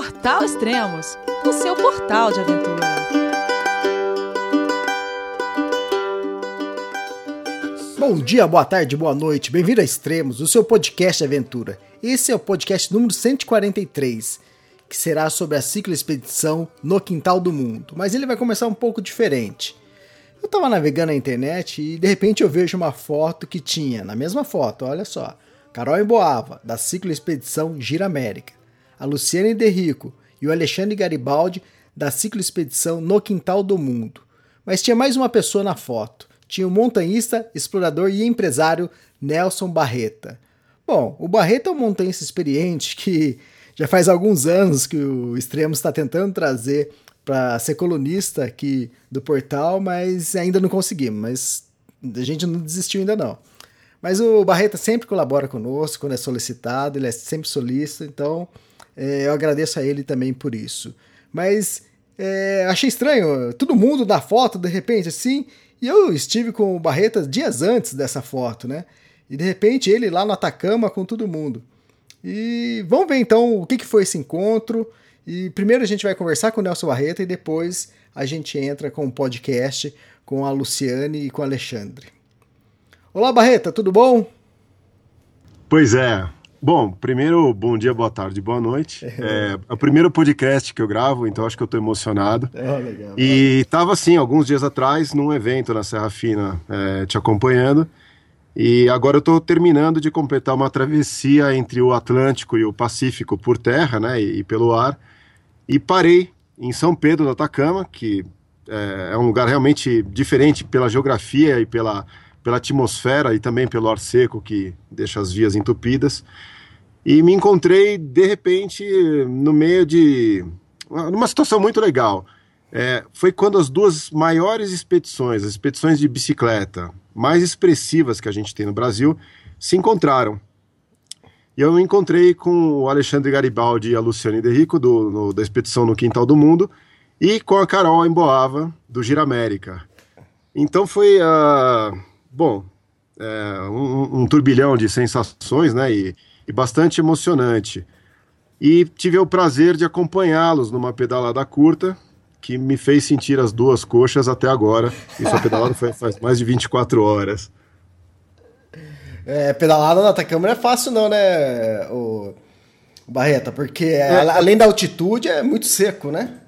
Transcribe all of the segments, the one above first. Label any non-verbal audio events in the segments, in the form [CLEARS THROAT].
Portal Extremos, o seu portal de aventura. Bom dia, boa tarde, boa noite, bem-vindo a Extremos, o seu podcast de aventura. Esse é o podcast número 143, que será sobre a cicloexpedição no Quintal do Mundo, mas ele vai começar um pouco diferente. Eu estava navegando na internet e de repente eu vejo uma foto que tinha, na mesma foto, olha só, Carol Emboava, da cicloexpedição Gira América a Luciane Derrico e o Alexandre Garibaldi da cicloexpedição No Quintal do Mundo. Mas tinha mais uma pessoa na foto. Tinha o montanhista, explorador e empresário Nelson Barreta. Bom, o Barreta é um montanhista experiente que já faz alguns anos que o Extremo está tentando trazer para ser colunista aqui do portal, mas ainda não conseguimos. Mas a gente não desistiu ainda não. Mas o Barreta sempre colabora conosco quando é solicitado, ele é sempre solícito, então é, eu agradeço a ele também por isso. Mas é, achei estranho, todo mundo na foto, de repente, assim, e eu estive com o Barreta dias antes dessa foto, né? E de repente ele lá no Atacama com todo mundo. E vamos ver então o que, que foi esse encontro. E primeiro a gente vai conversar com o Nelson Barreta e depois a gente entra com o um podcast com a Luciane e com o Alexandre. Olá, Barreta, tudo bom? Pois é, Bom, primeiro, bom dia, boa tarde, boa noite. É, é o primeiro podcast que eu gravo, então acho que eu estou emocionado. É, legal. E estava assim, alguns dias atrás, num evento na Serra Fina, é, te acompanhando. E agora eu estou terminando de completar uma travessia entre o Atlântico e o Pacífico por terra, né, e, e pelo ar. E parei em São Pedro do Atacama, que é, é um lugar realmente diferente pela geografia e pela pela atmosfera e também pelo ar seco que deixa as vias entupidas. E me encontrei, de repente, no meio de. numa situação muito legal. É, foi quando as duas maiores expedições, as expedições de bicicleta mais expressivas que a gente tem no Brasil, se encontraram. E eu me encontrei com o Alexandre Garibaldi e a Luciane De Rico, do, no, da expedição no Quintal do Mundo, e com a Carol Emboava, do Gira América. Então foi. Uh, bom, é, um, um, turbilhão de sensações, né? E, e bastante emocionante. E tive o prazer de acompanhá-los numa pedalada curta que me fez sentir as duas coxas até agora. Isso a pedalada foi, faz mais de 24 horas. É, pedalada na Atacama é fácil não, né, o, o Barreta? Porque é. além da altitude é muito seco, né?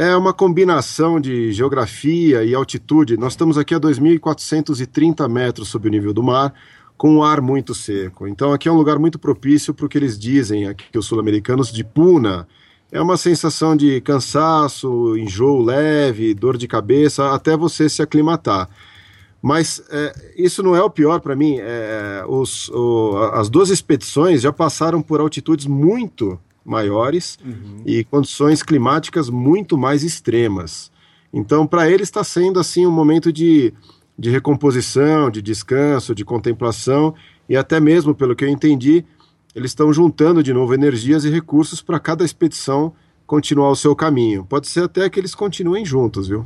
É uma combinação de geografia e altitude. Nós estamos aqui a 2.430 metros sobre o nível do mar, com um ar muito seco. Então aqui é um lugar muito propício para o que eles dizem aqui, os sul-americanos, de puna. É uma sensação de cansaço, enjoo leve, dor de cabeça, até você se aclimatar. Mas é, isso não é o pior para mim. É, os, o, as duas expedições já passaram por altitudes muito maiores uhum. e condições climáticas muito mais extremas. Então, para eles está sendo assim um momento de de recomposição, de descanso, de contemplação e até mesmo, pelo que eu entendi, eles estão juntando de novo energias e recursos para cada expedição continuar o seu caminho. Pode ser até que eles continuem juntos, viu?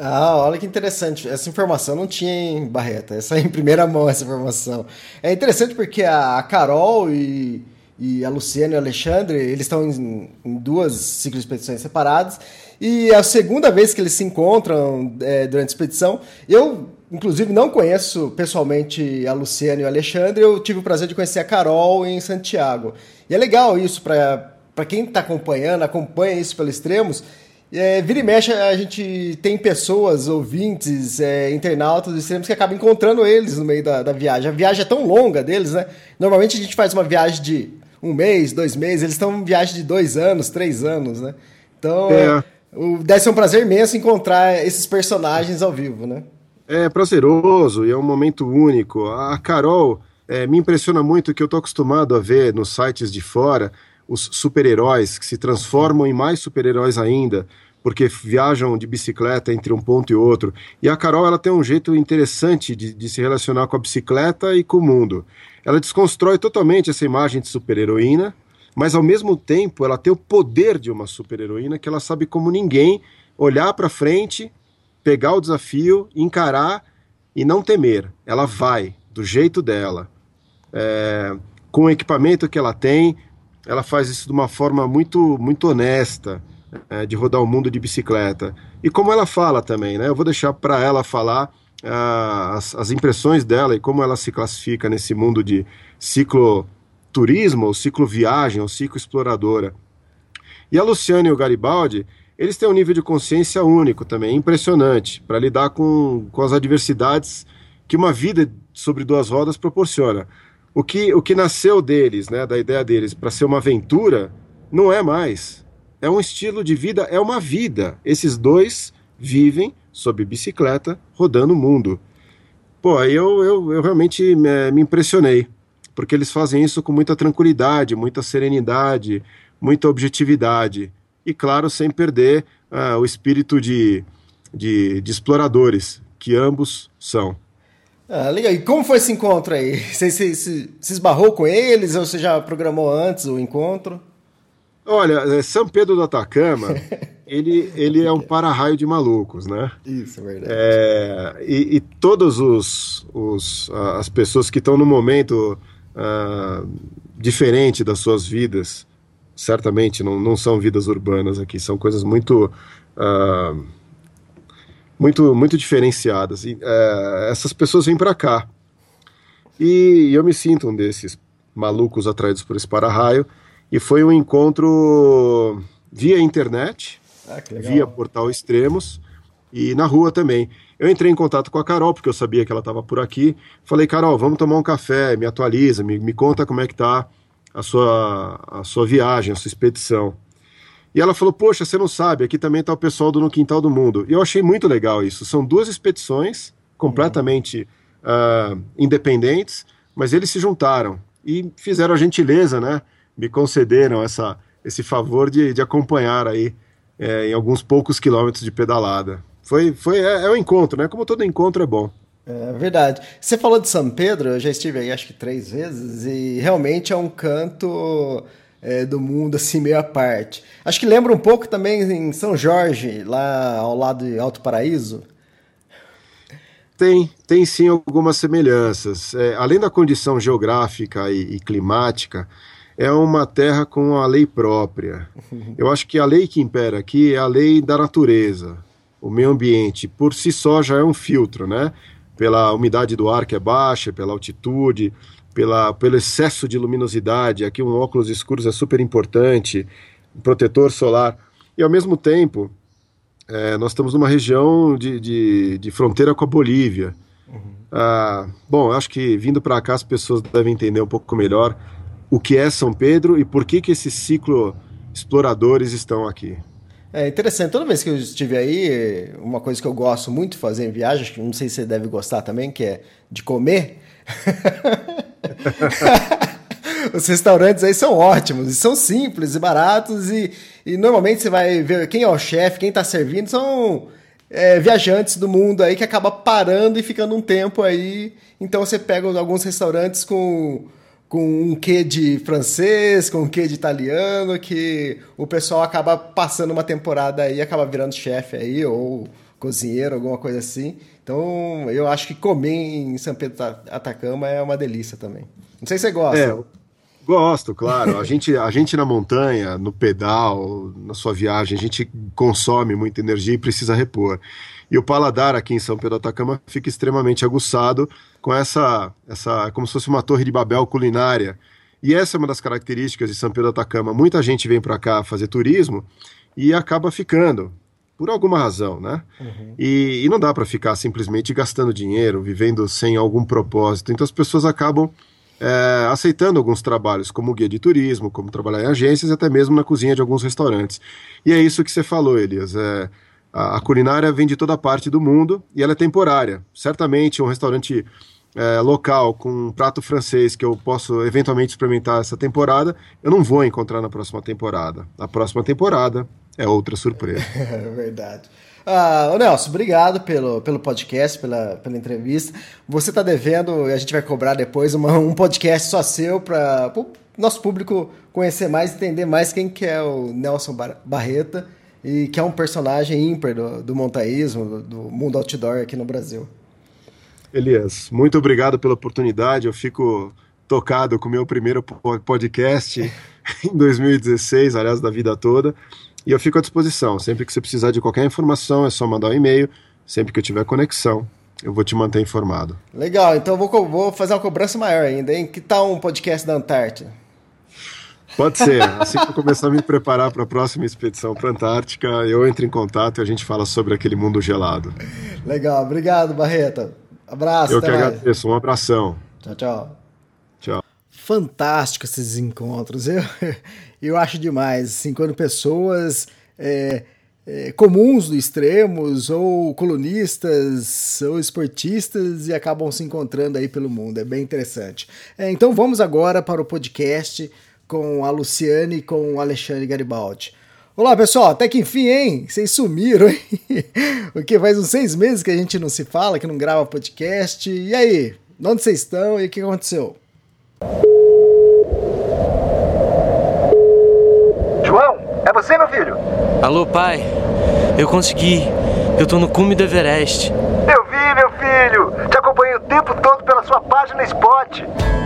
Ah, olha que interessante. Essa informação não tinha em Barreta. Essa é em primeira mão, essa informação. É interessante porque a Carol e, e a Luciana e o Alexandre, eles estão em, em duas ciclos de expedições separadas. E é a segunda vez que eles se encontram é, durante a expedição. Eu inclusive não conheço pessoalmente a Luciana e o Alexandre, eu tive o prazer de conhecer a Carol em Santiago. E é legal isso para quem está acompanhando, acompanha isso pelos extremos. É, vira e mexe, a gente tem pessoas, ouvintes, é, internautas dos extremos que acabam encontrando eles no meio da, da viagem. A viagem é tão longa deles, né? Normalmente a gente faz uma viagem de um mês, dois meses, eles estão em viagem de dois anos, três anos, né? Então, é. deve ser um prazer imenso encontrar esses personagens ao vivo, né? é prazeroso e é um momento único. A Carol é, me impressiona muito que eu estou acostumado a ver nos sites de fora os super-heróis que se transformam em mais super-heróis ainda, porque viajam de bicicleta entre um ponto e outro. E a Carol ela tem um jeito interessante de, de se relacionar com a bicicleta e com o mundo. Ela desconstrói totalmente essa imagem de super-heroína, mas ao mesmo tempo ela tem o poder de uma super-heroína que ela sabe como ninguém olhar para frente pegar o desafio, encarar e não temer. Ela vai, do jeito dela, é, com o equipamento que ela tem, ela faz isso de uma forma muito, muito honesta, é, de rodar o mundo de bicicleta. E como ela fala também, né? Eu vou deixar para ela falar as, as, impressões dela e como ela se classifica nesse mundo de cicloturismo, ou cicloviagem, ou cicloexploradora. E a Luciana e o Garibaldi, eles têm um nível de consciência único também, impressionante, para lidar com, com as adversidades que uma vida sobre duas rodas proporciona. O que, o que nasceu deles, né, da ideia deles, para ser uma aventura, não é mais. É um estilo de vida, é uma vida. Esses dois vivem sob bicicleta, rodando o mundo. Pô, aí eu, eu, eu realmente me, me impressionei, porque eles fazem isso com muita tranquilidade, muita serenidade, muita objetividade. E, claro, sem perder uh, o espírito de, de, de exploradores, que ambos são. Ah, legal. E como foi esse encontro aí? [LAUGHS] Você, você, você, se esbarrou com eles ou você já programou antes o encontro? Olha, é, São Pedro do Atacama, [LAUGHS] ele, ele é um para-raio de malucos, né? Isso, é verdade. É, e, e todas os, os, as pessoas que estão no momento uh, diferente das suas vidas, certamente não, não são vidas urbanas aqui, são coisas muito... Uh, muito, muito diferenciadas. E, é, essas pessoas vêm para cá. E eu me sinto um desses malucos atraídos por esse para-raio. E foi um encontro via internet, ah, via portal Extremos e na rua também. Eu entrei em contato com a Carol, porque eu sabia que ela estava por aqui. Falei, Carol, vamos tomar um café, me atualiza, me, me conta como é que tá a sua, a sua viagem, a sua expedição. E ela falou: Poxa, você não sabe, aqui também está o pessoal do No Quintal do Mundo. E eu achei muito legal isso. São duas expedições completamente uh, independentes, mas eles se juntaram e fizeram a gentileza, né? Me concederam essa, esse favor de, de acompanhar aí é, em alguns poucos quilômetros de pedalada. Foi, foi é, é um encontro, né? Como todo encontro é bom. É verdade. Você falou de São Pedro, eu já estive aí acho que três vezes, e realmente é um canto é, do mundo, assim, meio à parte. Acho que lembra um pouco também em São Jorge, lá ao lado de Alto Paraíso. Tem, tem sim algumas semelhanças. É, além da condição geográfica e, e, climática, é uma terra com a lei própria. [LAUGHS] Eu acho que a lei que impera aqui é a lei da natureza. O meio ambiente, por si só, já é um filtro, né? Pela umidade do ar que é baixa, pela altitude, pela, pelo excesso de luminosidade. Aqui um óculos escuros é super importante, um protetor solar. E ao mesmo tempo, é, nós estamos numa região de, de, de, fronteira com a Bolívia. Uhum. Ah, bom, acho que vindo para cá as pessoas devem entender um pouco melhor o que é São Pedro e por que, que esses ciclo exploradores estão aqui. É interessante. Toda vez que eu estive aí, uma coisa que eu gosto muito de fazer em viagem, que não sei se você deve gostar também, que é de comer. [LAUGHS] Os restaurantes aí são ótimos, e são simples e baratos, e, e normalmente você vai ver quem é o chefe, quem está servindo, são é, viajantes do mundo aí que acaba parando e ficando um tempo aí. Então você pega alguns restaurantes com, com um quê de francês, com um quê de italiano, que o pessoal acaba passando uma temporada aí, acaba virando chefe aí, ou cozinheiro, alguma coisa assim. Então, eu acho que comer em São Pedro Atacama é uma delícia também. Não sei se você gosta. É, gosto, claro. A gente, a gente na montanha, no pedal, na sua viagem, a gente consome muita energia e precisa repor. E o paladar aqui em São Pedro Atacama fica extremamente aguçado com essa, essa como se fosse uma torre de Babel culinária. E essa é uma das características de São Pedro Atacama. Muita gente vem para cá fazer turismo e acaba ficando por alguma razão, né? Uhum. E, e, não dá para ficar simplesmente gastando dinheiro, vivendo sem algum propósito. Então as pessoas acabam é, aceitando alguns trabalhos, como guia de turismo, como trabalhar em agências, até mesmo na cozinha de alguns restaurantes. E é isso que você falou, Elias. É, a, a culinária vem de toda parte do mundo e ela é temporária. Certamente um restaurante é, local com um prato francês que eu posso eventualmente experimentar essa temporada, eu não vou encontrar na próxima temporada. A próxima temporada é outra surpresa. [LAUGHS] É verdade. Ah, Nelson, obrigado pelo, pelo podcast, pela, pela entrevista. Você está devendo, e a gente vai cobrar depois, uma, um podcast só seu para o nosso público conhecer mais, entender mais quem que é o Nelson Barreta e que é um personagem ímpar do, do montaísmo, do, do mundo outdoor aqui no Brasil. Elias, muito obrigado pela oportunidade. Eu fico tocado com o meu primeiro podcast. [LAUGHS] em 2016, aliás, da vida toda. E eu fico à disposição. Sempre que você precisar de qualquer informação, é só mandar um e-mail. Sempre que eu tiver conexão, eu vou te manter informado. Legal, então eu vou, vou fazer uma cobrança maior ainda, hein? Que tal um podcast da Antártida? Pode ser. Assim que eu começar a me preparar para a próxima expedição para a Antártica, eu entro em contato e a gente fala sobre aquele mundo gelado. Legal, obrigado, Barreta. Abraço. Eu que mais. agradeço. Um abração. Tchau, tchau. Tchau. Fantástico esses encontros. Eu, [LAUGHS] eu acho demais. Assim, quando pessoas é, é, comuns do extremos, ou colunistas, ou esportistas, e acabam se encontrando aí pelo mundo. É bem interessante. É, então vamos agora para o podcast com a Luciane e com o Alexandre Garibaldi. Olá, pessoal, até que enfim, hein? Vocês sumiram, [LAUGHS] hein? Porque faz uns seis meses que a gente não se fala, que não grava podcast. E aí? Onde vocês estão e o que aconteceu? João, é você, meu filho? Alô, pai. Eu consegui. Eu tô no cume do Everest. Eu vi, meu filho. Te acompanhei o tempo todo pela sua página Spot.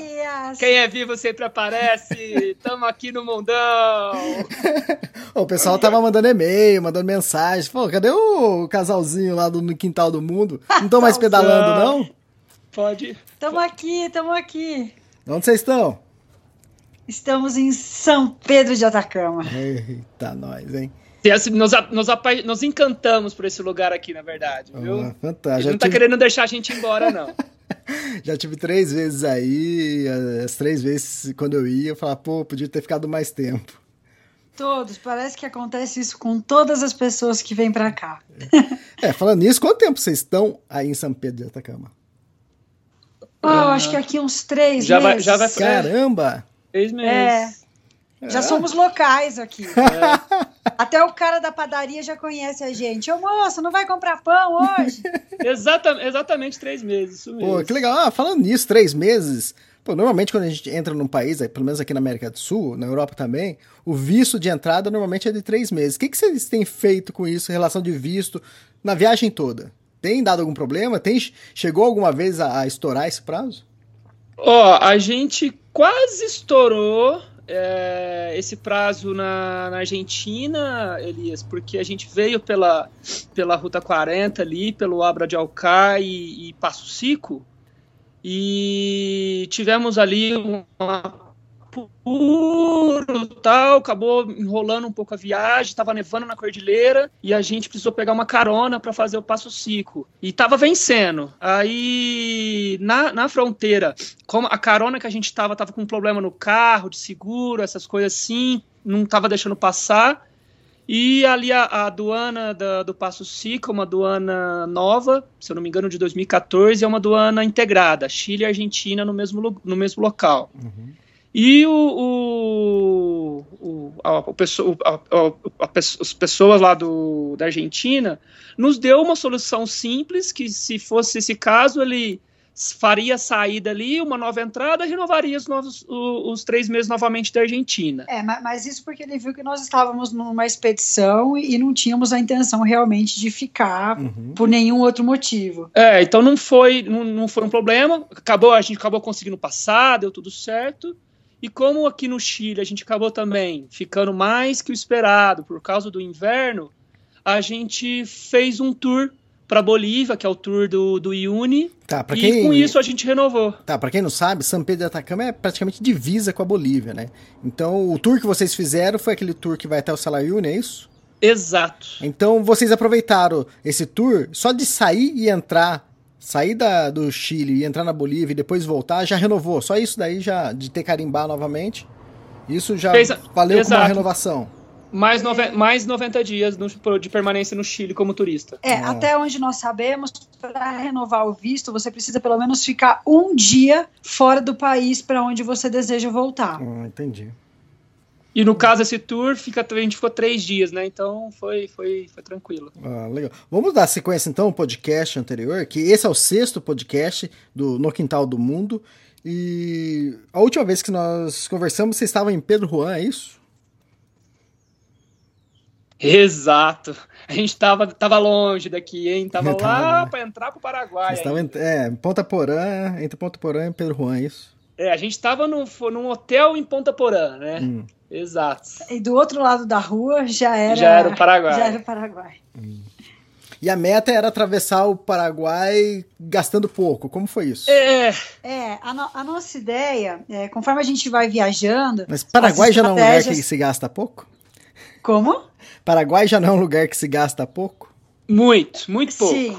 Quem é vivo sempre aparece. [LAUGHS] Tamo aqui no mundão. [LAUGHS] o pessoal tava mandando e-mail, mandando mensagem. Pô, cadê o casalzinho lá do, no quintal do mundo? Não estão mais pedalando, não? Pode. Tamo aqui, tamo aqui. Onde vocês estão? Estamos em São Pedro de Atacama. Eita, nós, hein? Assim, nos, nos, nos, encantamos por esse lugar aqui, na verdade, viu? Ah, fantástico. Ele não tá tive... querendo deixar a gente embora, não. [LAUGHS] [LAUGHS] Já tive três vezes aí, as três vezes quando eu ia, eu falava, pô, podia ter ficado mais tempo. Todos, parece que acontece isso com todas as pessoas que vêm para cá. É, falando nisso, quanto tempo vocês estão aí em São Pedro de Atacama? Oh, ah, acho que aqui uns três já meses. Vai, já vai, Caramba! Três meses. É. Já é. somos locais aqui. [LAUGHS] É. Até o cara da padaria já conhece a gente. Ô moço, não vai comprar pão hoje? [LAUGHS] Exatamente, exatamente três meses, isso mesmo. Pô, que legal. Ah, falando nisso, três meses. Pô, normalmente quando a gente entra num país, pelo menos aqui na América do Sul, na Europa também, o visto de entrada normalmente é de três meses. O que, que vocês têm feito com isso em relação de visto na viagem toda? Tem dado algum problema? Tem, chegou alguma vez a, a estourar esse prazo? Ó, oh, a gente quase estourou é, esse prazo na, na, Argentina, Elias, porque a gente veio pela, pela Ruta 40 ali, pelo Abra de Alcá e, e Passo Cico, e tivemos ali uma puro tal, acabou enrolando um pouco a viagem, estava nevando na cordilheira e a gente precisou pegar uma carona para fazer o passo cico e estava vencendo. Aí na, na fronteira, como a carona que a gente estava tava com um problema no carro, de seguro, essas coisas assim, não estava deixando passar. E ali a, a aduana da, do Passo Cico, uma aduana nova, se eu não me engano, de 2014, é uma aduana integrada, Chile e Argentina no mesmo, no mesmo local. Uhum. E o, o, o, a, a, a, as pessoas lá do, da Argentina nos deu uma solução simples, que se fosse esse caso, ele faria a saída ali, uma nova entrada, renovaria os, novos, os, os, três meses novamente da Argentina. É, mas isso porque ele viu que nós estávamos numa expedição e não tínhamos a intenção realmente de ficar uhum. por nenhum outro motivo. É, então não foi, não, não foi um problema, acabou, a gente acabou conseguindo passar, deu tudo certo, e como aqui no Chile a gente acabou também ficando mais que o esperado por causa do inverno, a gente fez um tour para Bolívia, que é o tour do, do Iuni. Tá, pra quem... E com isso a gente renovou. Tá, para quem não sabe, São Pedro de Atacama é praticamente divisa com a Bolívia, né? Então o tour que vocês fizeram foi aquele tour que vai até o Salayuni, é isso? Exato. Então vocês aproveitaram esse tour só de sair e entrar sair da, do Chile e entrar na Bolívia e depois voltar, já renovou. Só isso daí já de ter carimbar novamente. Isso já Exa valeu exato. como uma renovação. Mais, nove mais 90 dias no, de permanência no Chile como turista. É, ah. até onde nós sabemos, para renovar o visto, você precisa pelo menos ficar um dia fora do país para onde você deseja voltar. Ah, entendi. E no caso esse tour fica, a gente ficou três dias, né? Então foi, foi, foi tranquilo. Ah, legal. Vamos dar sequência então ao podcast anterior, que esse é o sexto podcast do No Quintal do Mundo. E a última vez que nós conversamos, você estava em Pedro Juan, é isso? Exato. A gente tava, tava longe daqui, hein? Tava, [LAUGHS] tava lá para entrar pro Paraguai. Estava em, é, Ponta Porã, entre Ponta Porã e Pedro Juan, é isso? É, a gente tava no, num hotel em Ponta Porã, né? Hum. Exato. E do outro lado da rua já era, já era o Paraguai. Já era o Paraguai. Hum. E a meta era atravessar o Paraguai gastando pouco. Como foi isso? É, é a, no, a nossa ideia, é, conforme a gente vai viajando. Mas Paraguai já não é um lugar que se gasta pouco? Como? Paraguai já não é um lugar que se gasta pouco? Muito, muito pouco. Sim,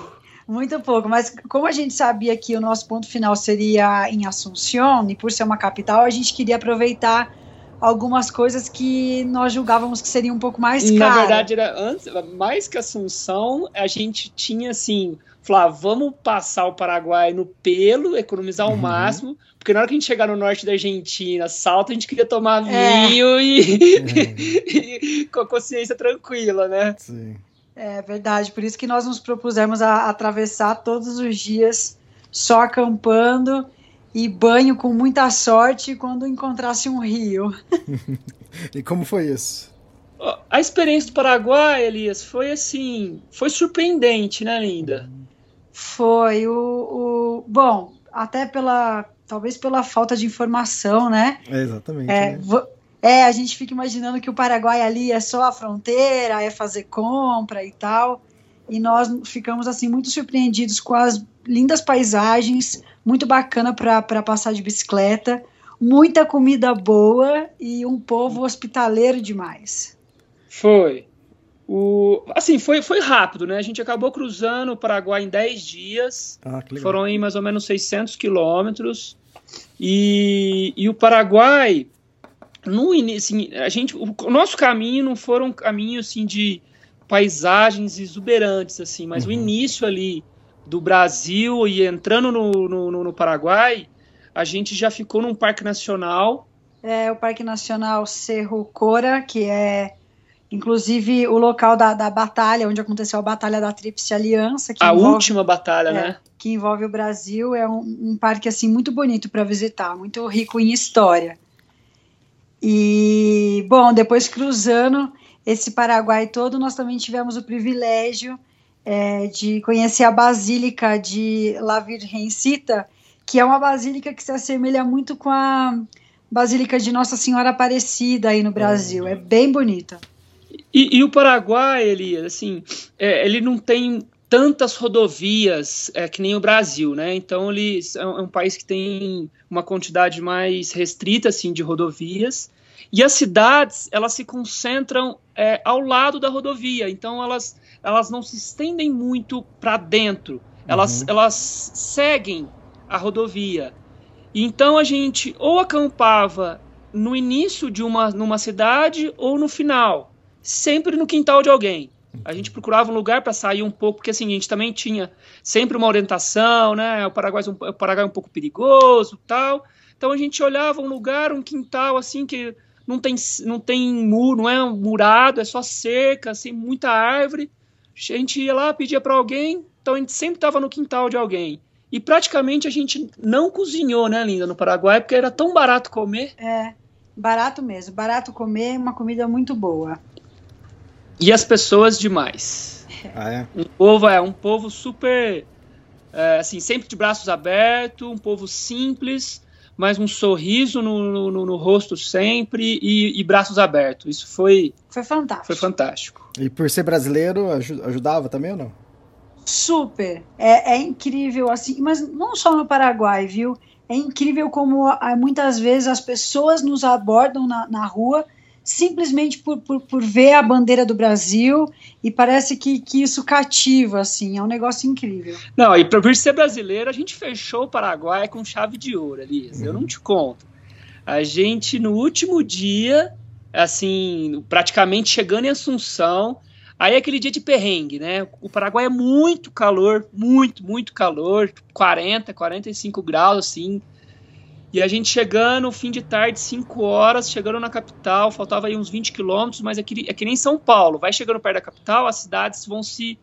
muito pouco. Mas como a gente sabia que o nosso ponto final seria em Assunção, e por ser uma capital, a gente queria aproveitar algumas coisas que nós julgávamos que seriam um pouco mais caras. Na verdade, era antes, mais que Assunção, a gente tinha assim, falar, vamos passar o Paraguai no pelo, economizar ao uhum. máximo, porque na hora que a gente chegar no norte da Argentina, salto, a gente queria tomar é. vinho e, [LAUGHS] e, com a consciência tranquila, né? Sim. É verdade, por isso que nós nos propusemos a, atravessar todos os dias só acampando e banho com muita sorte quando encontrasse um rio. [LAUGHS] e como foi isso? A experiência do Paraguai, Elias, foi assim, foi surpreendente, né, Linda? Foi o, o bom, até pela talvez pela falta de informação, né? É, exatamente. É, né? É, a gente fica imaginando que o Paraguai ali é só a fronteira, é fazer compra e tal. E nós ficamos assim muito surpreendidos com as lindas paisagens, muito bacana para passar de bicicleta, muita comida boa e um povo hospitaleiro demais. Foi. O, assim, foi, foi rápido, né? A gente acabou cruzando o Paraguai em 10 dias. Ah, Foram aí mais ou menos 600 quilômetros. E, e o Paraguai, no início, assim, a gente, o, o, nosso caminho não foram um caminho assim de paisagens exuberantes, assim, mas uhum. o início ali do Brasil e entrando no, no, no, Paraguai, a gente já ficou num parque nacional. É o Parque Nacional Cerro Cora, que é inclusive o local da, da batalha, onde aconteceu a Batalha da Tríplice Aliança. a envolve, última batalha, é, né? Que envolve o Brasil. É um, um parque assim muito bonito para visitar, muito rico em história. E, bom, depois cruzando esse Paraguai todo, nós também tivemos o privilégio é, de conhecer a Basílica de La Virgencita, que é uma basílica que se assemelha muito com a Basílica de Nossa Senhora Aparecida aí no Brasil. É bem bonita. E, e o Paraguai, ele, assim, é, ele não tem tantas rodovias é, que nem o Brasil, né? Então ele é um, é um país que tem uma quantidade mais restrita assim de rodovias e as cidades elas se concentram é, ao lado da rodovia, então elas elas não se estendem muito para dentro, elas, uhum. elas seguem a rodovia. Então a gente ou acampava no início de uma numa cidade ou no final, sempre no quintal de alguém. A gente procurava um lugar para sair um pouco, porque assim, a gente também tinha sempre uma orientação, né? O Paraguai, é o Paraguai é um pouco perigoso tal. Então a gente olhava um lugar, um quintal assim que não tem, não tem muro, não é murado, é só cerca, assim, muita árvore. A gente ia lá, pedia para alguém, então a gente sempre estava no quintal de alguém. E praticamente a gente não cozinhou, né, Linda, no Paraguai, porque era tão barato comer. É, barato mesmo. Barato comer, uma comida muito boa. E as pessoas demais. Ah, é? Um povo é um povo super, é, assim, sempre de braços abertos, um povo simples, mas um sorriso no, no, no rosto sempre e, e, braços abertos. Isso foi. Foi fantástico. Foi fantástico. E por ser brasileiro, ajudava também ou não? Super. É, é incrível, assim, mas não só no Paraguai, viu? É incrível como ah, muitas vezes as pessoas nos abordam na, na rua simplesmente por, por, por, ver a bandeira do Brasil e parece que, que isso cativa, assim, é um negócio incrível. Não, e por ser brasileiro, a gente fechou o Paraguai com chave de ouro, Elias, uhum. eu não te conto. A gente, no último dia, assim, praticamente chegando em Assunção, aí é aquele dia de perrengue, né? O Paraguai é muito calor, muito, muito calor, 40, 45 graus, assim, E a gente chegando, fim de tarde, 5 horas, chegando na capital, faltava aí uns 20 quilômetros, mas é que, é que nem São Paulo. Vai chegando perto da capital, as cidades vão se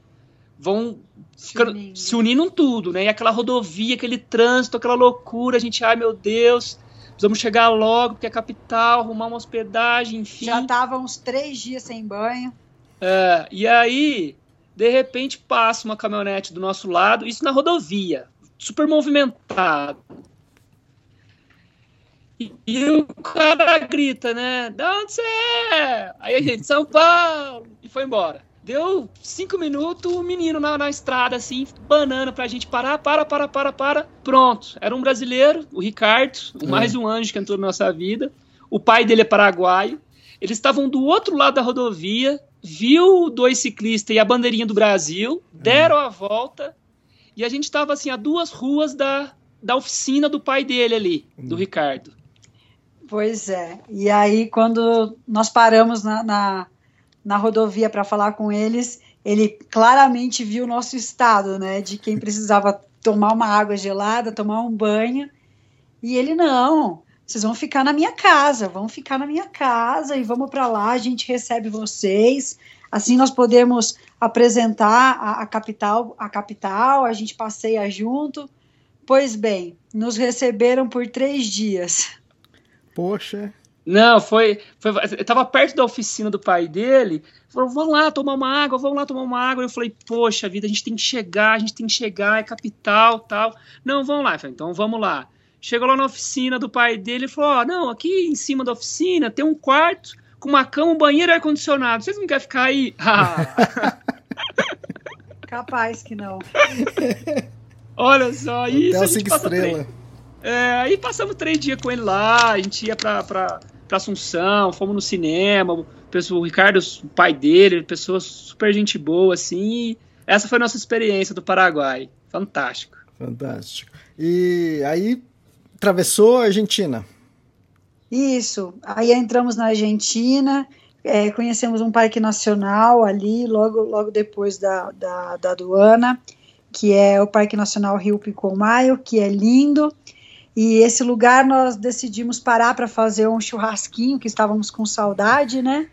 vão ficando, se, unindo. se unindo tudo, né? E aquela rodovia, aquele trânsito, aquela loucura, a gente, ai meu Deus, precisamos chegar logo, porque é a capital, arrumar uma hospedagem, enfim. Já tava uns três dias sem banho. É, e aí, de repente, passa uma caminhonete do nosso lado, isso na rodovia, super movimentado. E, e o cara grita, né? De onde você é? Aí a gente, São Paulo! E foi embora. Deu cinco minutos, o menino na, na estrada, assim, banando pra gente parar, para, para, para, para. Pronto. Era um brasileiro, o Ricardo, é. mais um anjo que entrou na nossa vida. O pai dele é paraguaio. Eles estavam do outro lado da rodovia, viu dois ciclistas e a bandeirinha do Brasil, deram a volta e a gente estava assim a duas ruas da, da oficina do pai dele ali, do hum. Ricardo. Pois é. E aí quando nós paramos na, na na rodovia para falar com eles, ele claramente viu o nosso estado, né, de quem precisava tomar uma água gelada, tomar um banho, e ele não, vocês vão ficar na minha casa, vão ficar na minha casa e vamos para lá, a gente recebe vocês, assim nós podemos apresentar a, a, capital, a capital, a gente passeia junto. Pois bem, nos receberam por três dias. Poxa. Não, foi, foi. Eu tava perto da oficina do pai dele. Falou, vamos lá tomar uma água, vamos lá tomar uma água. Eu falei, poxa vida, a gente tem que chegar, a gente tem que chegar, é capital tal. Não, vamos lá. Falei, então vamos lá. Chegou lá na oficina do pai dele e falou: Ó, oh, não, aqui em cima da oficina tem um quarto com uma cama, um banheiro e ar-condicionado. Vocês não querem ficar aí? [LAUGHS] Ah. Capaz que não. Olha só, isso. Até a cinco estrelas. É, aí passamos três dias com ele lá, a gente ia pra, pra, pra Assunção, fomos no cinema, o Ricardo, o pai dele, pessoa super gente boa, assim. essa foi a nossa experiência do Paraguai. Fantástico. Fantástico. E aí, atravessou a Argentina? Isso. Aí entramos na Argentina, é, conhecemos um parque nacional ali, logo, logo depois da, da, da aduana, que é o Parque Nacional Rio Picomayo, que é lindo. E esse lugar nós decidimos parar para fazer um churrasquinho, que estávamos com saudade, né?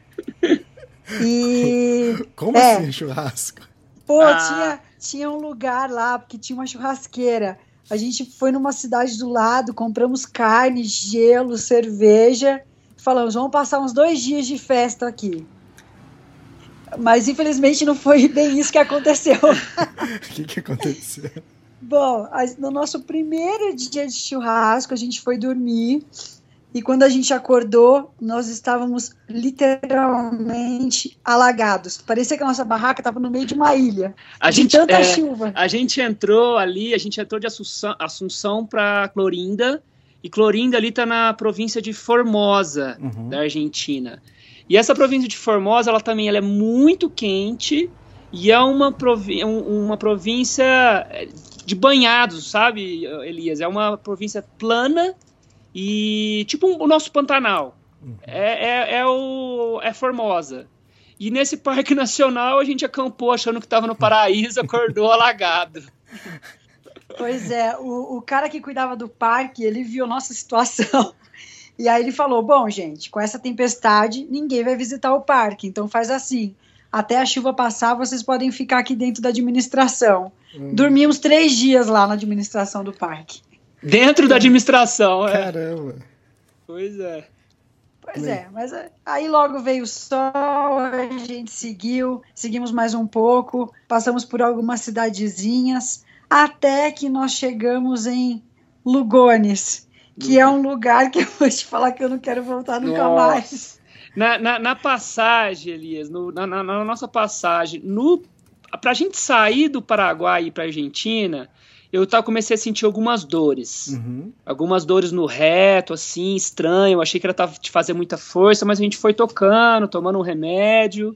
E. [LAUGHS] Como é, assim, churrasco? Pô, ah. tinha, tinha um lugar lá, porque tinha uma churrasqueira. A gente foi numa cidade do lado, compramos carne, gelo, cerveja. Falamos, vamos passar uns dois dias de festa aqui. Mas infelizmente não foi bem isso que aconteceu. [LAUGHS] O que, que aconteceu? Bom, no nosso primeiro dia de churrasco, a gente foi dormir. E quando a gente acordou, nós estávamos literalmente alagados. Parecia que a nossa barraca estava no meio de uma ilha. A de gente, tanta é, chuva. A gente entrou ali, a gente entrou de Assunção, Assunção para Clorinda. E Clorinda ali está na província de Formosa, uhum. da Argentina. E essa província de Formosa, ela também ela é muito quente e é uma, proví uma província de banhados, sabe, Elias? É uma província plana e tipo um, o nosso Pantanal. Uhum. É, é, é, o, é Formosa. E nesse parque [LAUGHS] nacional a gente acampou achando que estava no paraíso, acordou alagado. Pois é, o, o cara que cuidava do parque, ele viu nossa situação. [LAUGHS] E aí ele falou: Bom, gente, com essa tempestade, ninguém vai visitar o parque. Então faz assim: até a chuva passar, vocês podem ficar aqui dentro da administração. Hum. Dormimos três dias lá na administração do parque. Dentro da administração, é. Caramba. Pois é. Pois é, mas é, aí logo veio o sol, a gente seguiu, seguimos mais um pouco, passamos por algumas cidadezinhas, até que nós chegamos em Lugones, que é um lugar que eu vou te falar que eu não quero voltar nunca Nossa. mais. Na, na, na passagem, Elias, no, na, na, nossa passagem, no, pra gente sair do Paraguai e pra Argentina, eu tava, comecei a sentir algumas dores. Uhum. Algumas dores no reto, assim, estranho. Eu achei que ela tava te fazer muita força, mas a gente foi tocando, tomando um remédio.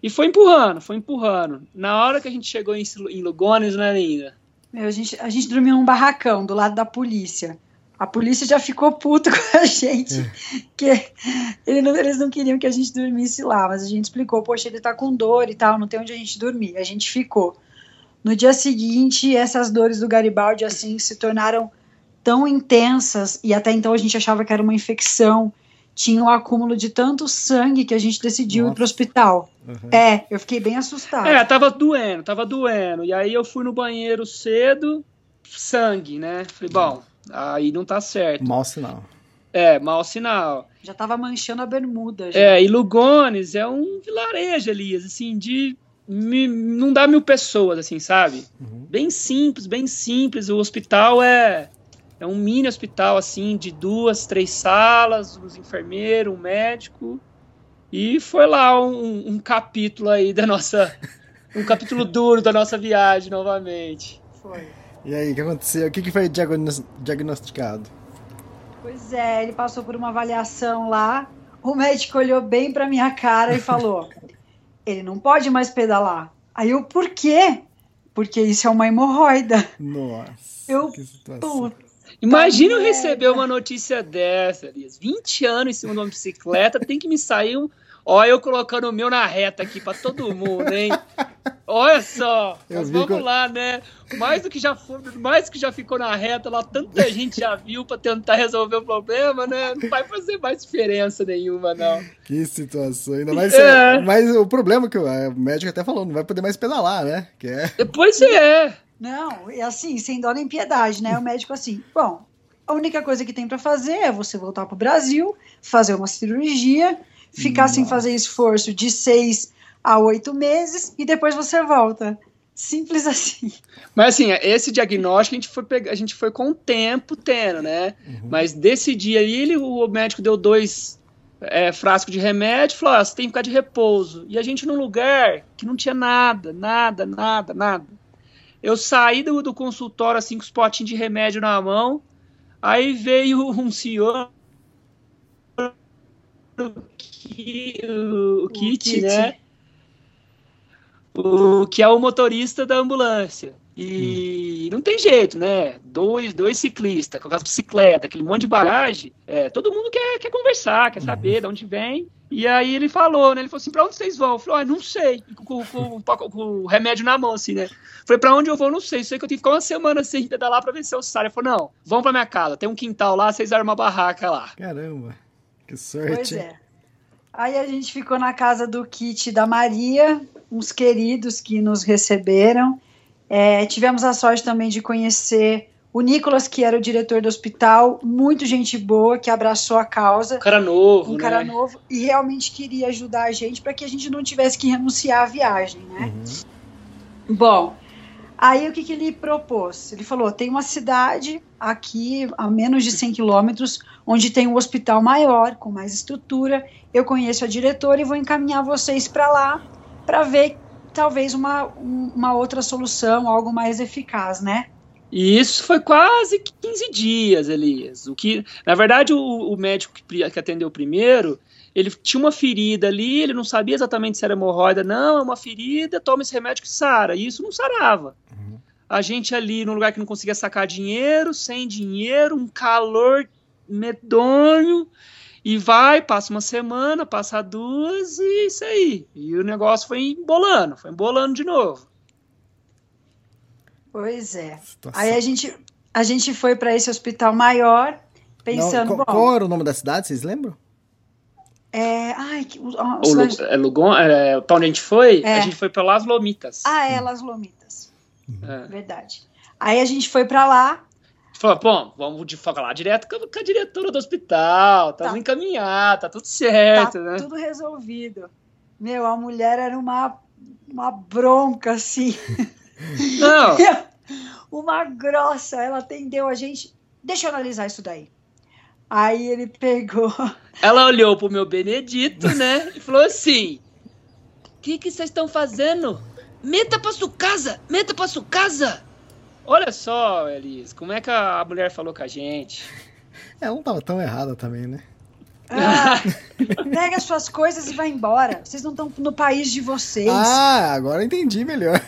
E foi empurrando, foi empurrando. Na hora que a gente chegou em, em Lugones, né, linda? Meu, a gente, a gente dormiu num barracão do lado da polícia a polícia já ficou puta [LAUGHS] com a gente, é. que ele não, eles não queriam que a gente dormisse lá, mas a gente explicou, poxa, ele tá com dor e tal, não tem onde a gente dormir, a gente ficou. No dia seguinte, essas dores do Garibaldi, assim, se tornaram tão intensas, e até então a gente achava que era uma infecção, tinha um acúmulo de tanto sangue que a gente decidiu Nossa. ir pro hospital. Uhum. É, eu fiquei bem assustada. É, tava doendo, tava doendo. E aí eu fui no banheiro cedo, sangue, né? Falei, bom, aí não tá certo. Mau sinal. É, mau sinal. Já tava manchando a bermuda. Já. É, e Lugones é um vilarejo, Elias, assim, de. não dá mil pessoas, assim, sabe? Uhum. Bem simples, bem simples. O hospital é é um mini hospital, assim, de duas, três salas, os enfermeiros, um médico. E foi lá um, um capítulo aí da nossa. Um capítulo duro da nossa viagem novamente. Foi. E aí, o que aconteceu? O que, que foi diagnosticado? Pois é, ele passou por uma avaliação lá. O médico olhou bem pra minha cara e falou: [LAUGHS] ele não pode mais pedalar. Aí eu, por quê? Porque isso é uma hemorroida. Nossa. Eu, que situação. Imagina eu receber uma notícia dessa, Elias. 20 anos em cima de uma bicicleta, tem que me sair um. Olha, eu colocando o meu na reta aqui para todo mundo, hein? [LAUGHS] Olha só, mas vamos lá, né? Mais do que já foi, mais do que já ficou na reta lá, tanta gente já viu para tentar resolver o problema, né? Não vai fazer mais diferença nenhuma, não. Que situação, ainda mais. É. Mas o problema é que o médico até falou, não vai poder mais pedalar, né? Que é... Pois é. Não, e assim, sem dó nem piedade, né? O médico assim, bom, a única coisa que tem para fazer é você voltar pro Brasil, fazer uma cirurgia, ficar Nossa. sem fazer esforço de seis a oito meses e depois você volta. Simples [LAUGHS] assim. Mas assim, esse diagnóstico a gente foi, pegar, a gente foi com o tempo tendo, né? Uhum. Mas desse dia aí, ele, o médico deu dois é, frascos de remédio e falou: ah, você tem que ficar de repouso. E a gente num lugar que não tinha nada, nada, nada, nada. Eu saí do, do consultório assim com os potinhos de remédio na mão. Aí veio [LAUGHS] um senhor o, kit, o, o kit, né? O que é o motorista da ambulância. E hum. não tem jeito, né? Dois, dois ciclistas com as bicicletas, aquele monte de bagagem. É, todo mundo quer, quer conversar, quer saber uhum. de onde vem. E aí ele falou, né? Ele falou assim, pra onde vocês vão? Eu falei, ah, não sei. Com, com, com, com, o remédio na mão, assim, né? Falei, pra onde eu vou? Não sei. Sei que eu tive que ficar uma semana sem pedalar pra ver se eu saio. Ele falou, não, vão pra minha casa. Tem um quintal lá, vocês armam uma barraca lá. Caramba, que sorte. Pois é. Aí a gente ficou na casa do Kit da Maria, uns queridos que nos receberam. É, tivemos a sorte também de conhecer o Nicolas, que era o diretor do hospital, muito gente boa, que abraçou a causa. Um cara novo, Um né? cara novo e realmente queria ajudar a gente para que a gente não tivesse que renunciar à viagem, né? Uhum. Bom, aí o que, que ele propôs? Ele falou: tem uma cidade aqui a menos de 100 quilômetros, onde tem um hospital maior, com mais estrutura. Eu conheço a diretora e vou encaminhar vocês para lá para ver talvez uma, uma outra solução, algo mais eficaz, né? E isso foi quase 15 dias, Elias. O que, na verdade, o, o médico que, que atendeu primeiro, ele tinha uma ferida ali, ele não sabia exatamente se era hemorroida, não, é uma ferida, toma esse remédio que sara. E isso não sarava. Uhum. A gente ali num lugar que não conseguia sacar dinheiro, sem dinheiro, um calor medonho. E vai, passa uma semana, passa duas e isso aí. E o negócio foi embolando, foi embolando de novo. Pois é. Situação. Aí a gente, a gente foi para esse hospital maior, pensando. Não, qual, qual, era o nome da cidade, vocês lembram? É. Ai, que, o, o, é Lugon, é, pra onde a gente foi? É. A gente foi para Las Lomitas. Ah, é, Las Lomitas. É. Verdade. Aí a gente foi para lá, Falou, bom, vamos de falar direto com a, diretora do hospital, tá, tá encaminhado, tá tudo certo, tá né? tudo resolvido. Meu, a mulher era uma, uma bronca, assim. [LAUGHS] Não. [LAUGHS] uma grossa, ela atendeu a gente. Deixa eu analisar isso daí. Aí ele pegou. [LAUGHS] Ela olhou pro meu Benedito, né? E falou assim: O que que vocês estão fazendo? Meta pra sua casa! Meta pra sua casa! Olha só, Elis, como é que a mulher falou com a gente? [LAUGHS] É, não tava tão errada também, né? Ah, [LAUGHS] pega suas coisas e vai embora. Vocês não estão no país de vocês. Ah, agora entendi melhor.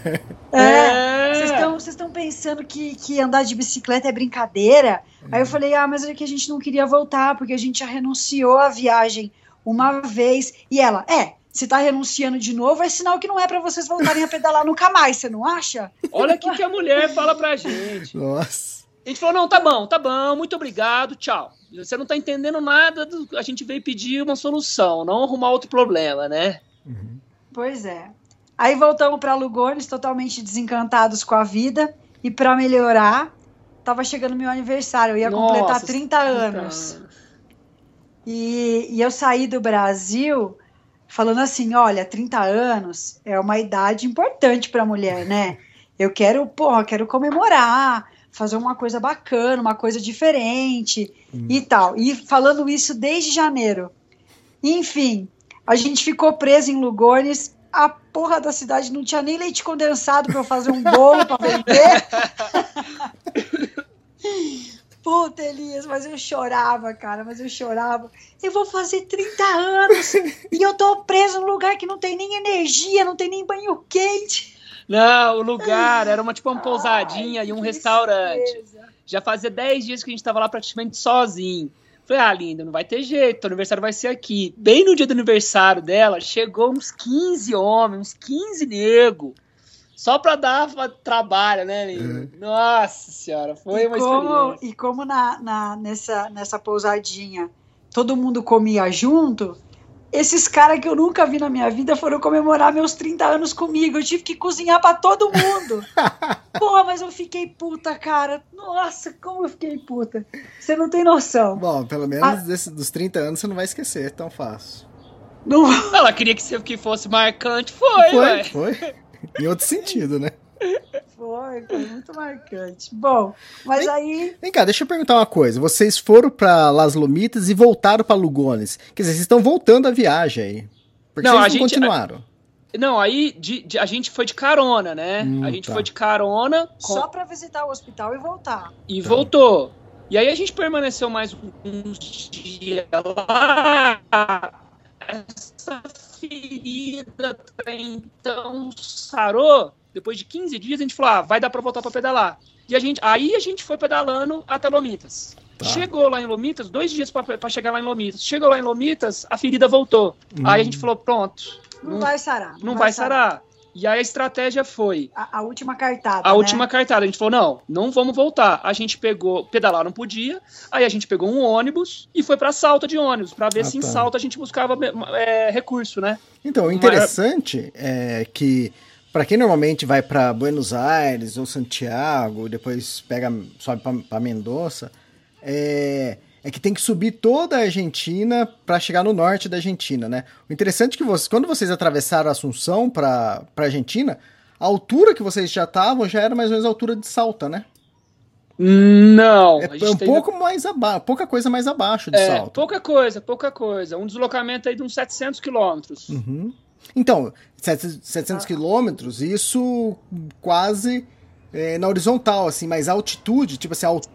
É, vocês é. estão pensando que, que andar de bicicleta é brincadeira? Aí eu falei, ah, mas é que a gente não queria voltar, porque a gente já renunciou à viagem uma vez. E ela, é, se tá renunciando de novo, é sinal que não é para vocês voltarem a pedalar nunca mais, você não acha? Olha o que, que a mulher fala pra gente. Nossa. A gente falou, não, tá bom, tá bom, muito obrigado, tchau. Você não tá entendendo nada, do... a gente veio pedir uma solução, não arrumar outro problema, né? Uhum. Pois é. Aí voltamos para Lugones, totalmente desencantados com a vida. E para melhorar, tava chegando meu aniversário, eu ia Nossa, completar 30 anos. E, e eu saí do Brasil falando assim: olha, 30 anos é uma idade importante para mulher, né? Eu quero, porra, quero comemorar, fazer uma coisa bacana, uma coisa diferente hum. e tal. E falando isso desde janeiro. Enfim, a gente ficou preso em Lugones a porra da cidade não tinha nem leite condensado para eu fazer um bolo para vender. [LAUGHS] Puta, Elias, mas eu chorava, cara, mas eu chorava. Eu vou fazer 30 anos [LAUGHS] e eu tô preso num lugar que não tem nem energia, não tem nem banho quente. Não, o lugar era uma tipo uma pousadinha Ai, e um restaurante. Já fazia 10 dias que a gente tava lá praticamente sozinho. Falei, ah, linda, não vai ter jeito, o aniversário vai ser aqui. Bem no dia do aniversário dela, chegou uns 15 homens, uns 15 nego. Só pra dar trabalho, né, linda? Uhum. Nossa senhora, foi e uma como, experiência. E como na, na, nessa, nessa pousadinha todo mundo comia junto, esses caras que eu nunca vi na minha vida foram comemorar meus 30 anos comigo. Eu tive que cozinhar para todo mundo. [LAUGHS] Porra, mas eu fiquei puta, cara. Nossa, como eu fiquei puta. Você não tem noção. Bom, pelo menos ah. desse, dos 30 anos você não vai esquecer tão fácil. Não. Ela queria que, que fosse marcante. Foi, Foi, ué. foi. Em outro sentido, né? Foi, foi muito marcante. Bom, mas vem, aí. Vem cá, deixa eu perguntar uma coisa. Vocês foram para Las Lomitas e voltaram para Lugones. Quer dizer, vocês estão voltando a viagem aí. Porque não, vocês não gente, continuaram. A, não, aí de, de, a gente foi de carona, né? Hum, a gente tá. foi de carona. Com... Só para visitar o hospital e voltar. E tá. voltou. E aí a gente permaneceu mais uns dias lá. Essa ferida então sarou depois de 15 dias, a gente falou: ah, vai dar para voltar para pedalar. E a gente, aí a gente foi pedalando até Lomitas. Tá. Chegou lá em Lomitas, dois dias para chegar lá em Lomitas. Chegou lá em Lomitas, a ferida voltou. Hum. Aí a gente falou: pronto. Não, não vai sarar. Não, não vai, vai sarar. sarar. E aí a estratégia foi. A, a última cartada. A né? última cartada. A gente falou: não, não vamos voltar. A gente pegou, pedalar não podia. Aí a gente pegou um ônibus e foi pra Salta de ônibus, para ver ah, se em tá. Salta a gente buscava é, recurso, né? Então, o interessante Mas... é que para quem normalmente vai para Buenos Aires ou Santiago, depois pega sobe para Mendoza, é, é que tem que subir toda a Argentina para chegar no norte da Argentina, né? O interessante é que vocês, quando vocês atravessaram a Assunção para a Argentina, a altura que vocês já estavam já era mais ou menos a altura de Salta, né? Não. É, um pouco mais abaixo, pouca coisa mais abaixo de é, Salta. Pouca coisa, pouca coisa. Um deslocamento aí de uns 700 quilômetros. Uhum. Então, 700 quilômetros, isso quase é, na horizontal, assim, mas a altitude, tipo assim, alt...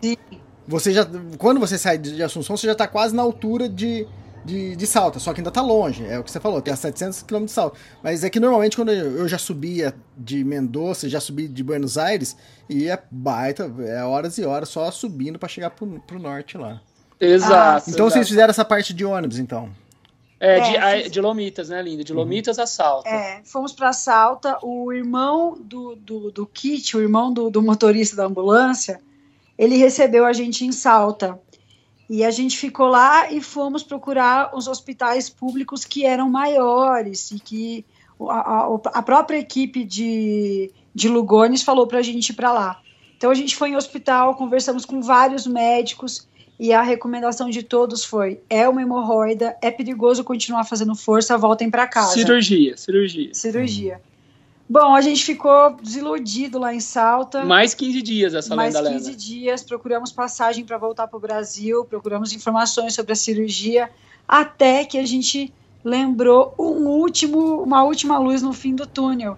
você já, quando você sai de Assunção, você já está quase na altura de, de, de Salta, só que ainda está longe, é o que você falou, tem a 700 km de Salta. Mas é que normalmente quando eu já subia de Mendoza, já subi de Buenos Aires, ia baita, é horas e horas só subindo para chegar pro, pro norte lá. Exato. Ah, então exato. vocês fizeram essa parte de ônibus, então? É, de, é, de Lomitas, né, Linda? De uhum. Lomitas a Salta. É, fomos para Salta. O irmão do, do, do Kit, o irmão do, do motorista da ambulância, ele recebeu a gente em Salta. E a gente ficou lá e fomos procurar os hospitais públicos que eram maiores e que a, a, a própria equipe de, de Lugones falou para a gente ir para lá. Então a gente foi em hospital, conversamos com vários médicos e a recomendação de todos foi: é uma hemorroida, é perigoso continuar fazendo força, voltem para casa. Cirurgia, cirurgia. Cirurgia. Bom, a gente ficou desiludido lá em Salta. Mais 15 dias essa Mais lenda 15 leva. dias, procuramos passagem para voltar para o Brasil, procuramos informações sobre a cirurgia, até que a gente lembrou um último, uma última luz no fim do túnel,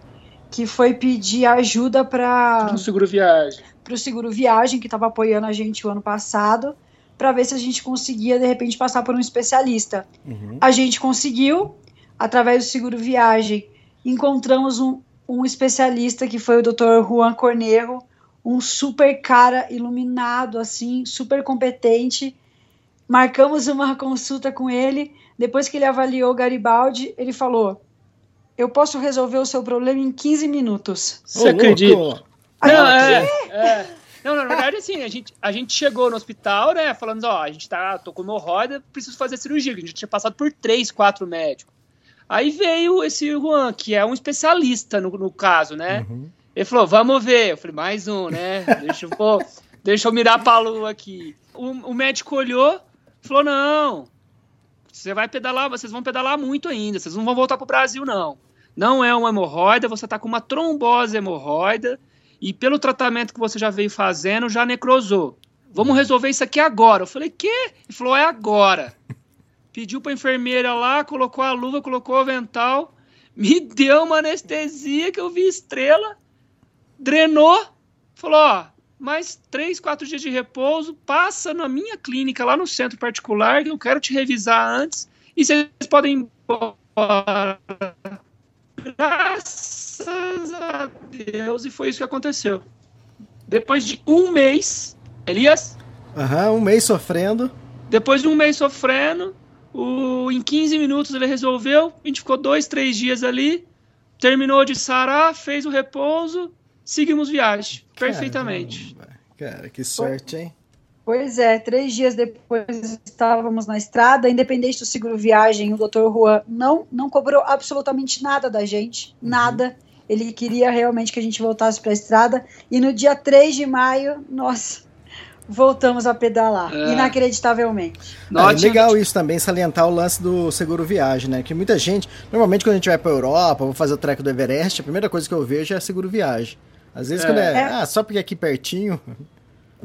que foi pedir ajuda para o seguro viagem. Para o seguro viagem que estava apoiando a gente o ano passado para ver se a gente conseguia, de repente, passar por um especialista. Uhum. A gente conseguiu, através do seguro viagem, encontramos um, um especialista que foi o Dr. Juan Cornejo, um super cara iluminado, assim, super competente. Marcamos uma consulta com ele. Depois que ele avaliou Garibaldi, ele falou: Eu posso resolver o seu problema em 15 minutos. Você acredita? Não, é, é. Não, na verdade, assim, a gente, a gente chegou no hospital, né, falando, ó, a gente tá, tô com hemorroida, preciso fazer cirurgia, a gente tinha passado por três, quatro médicos. Aí veio esse Juan, que é um especialista no, no caso, né? Uhum. Ele falou, vamos ver. Eu falei, mais um, né? Deixa eu, pô, [LAUGHS] deixa eu mirar pra lua aqui. O, o médico olhou, falou, não, você vai pedalar, vocês vão pedalar muito ainda, vocês não vão voltar pro Brasil, não. Não é uma hemorroida, você tá com uma trombose hemorroida, e pelo tratamento que você já veio fazendo, já necrosou. Vamos resolver isso aqui agora. Eu falei, quê? Ele falou, é agora. Pediu pra enfermeira lá, colocou a luva, colocou o avental, me [LAUGHS] deu uma anestesia que eu vi estrela, drenou, falou, ó, mais três, quatro dias de repouso, passa na minha clínica lá no centro particular, que eu quero te revisar antes, e vocês podem ir embora. Graças a Deus, e foi isso que aconteceu. Depois de um mês, Elias? Aham, uhum, um mês sofrendo. Depois de um mês sofrendo, o, em 15 minutos ele resolveu. A gente ficou dois, três dias ali. Terminou de sarar, fez o repouso, seguimos viagem. Perfeitamente. Caramba, cara, que sorte, hein? Pois é, três dias depois estávamos na estrada, independente do seguro viagem, o doutor Juan não, não cobrou absolutamente nada da gente, uhum. nada. Ele queria realmente que a gente voltasse para a estrada. E no dia 3 de maio, nós voltamos a pedalar, é. inacreditavelmente. Ah, é legal isso também, salientar o lance do seguro viagem, né? Que muita gente, normalmente quando a gente vai para Europa, vou fazer o treco do Everest, a primeira coisa que eu vejo é seguro viagem. Às vezes é. quando é, é, ah, só porque é aqui pertinho,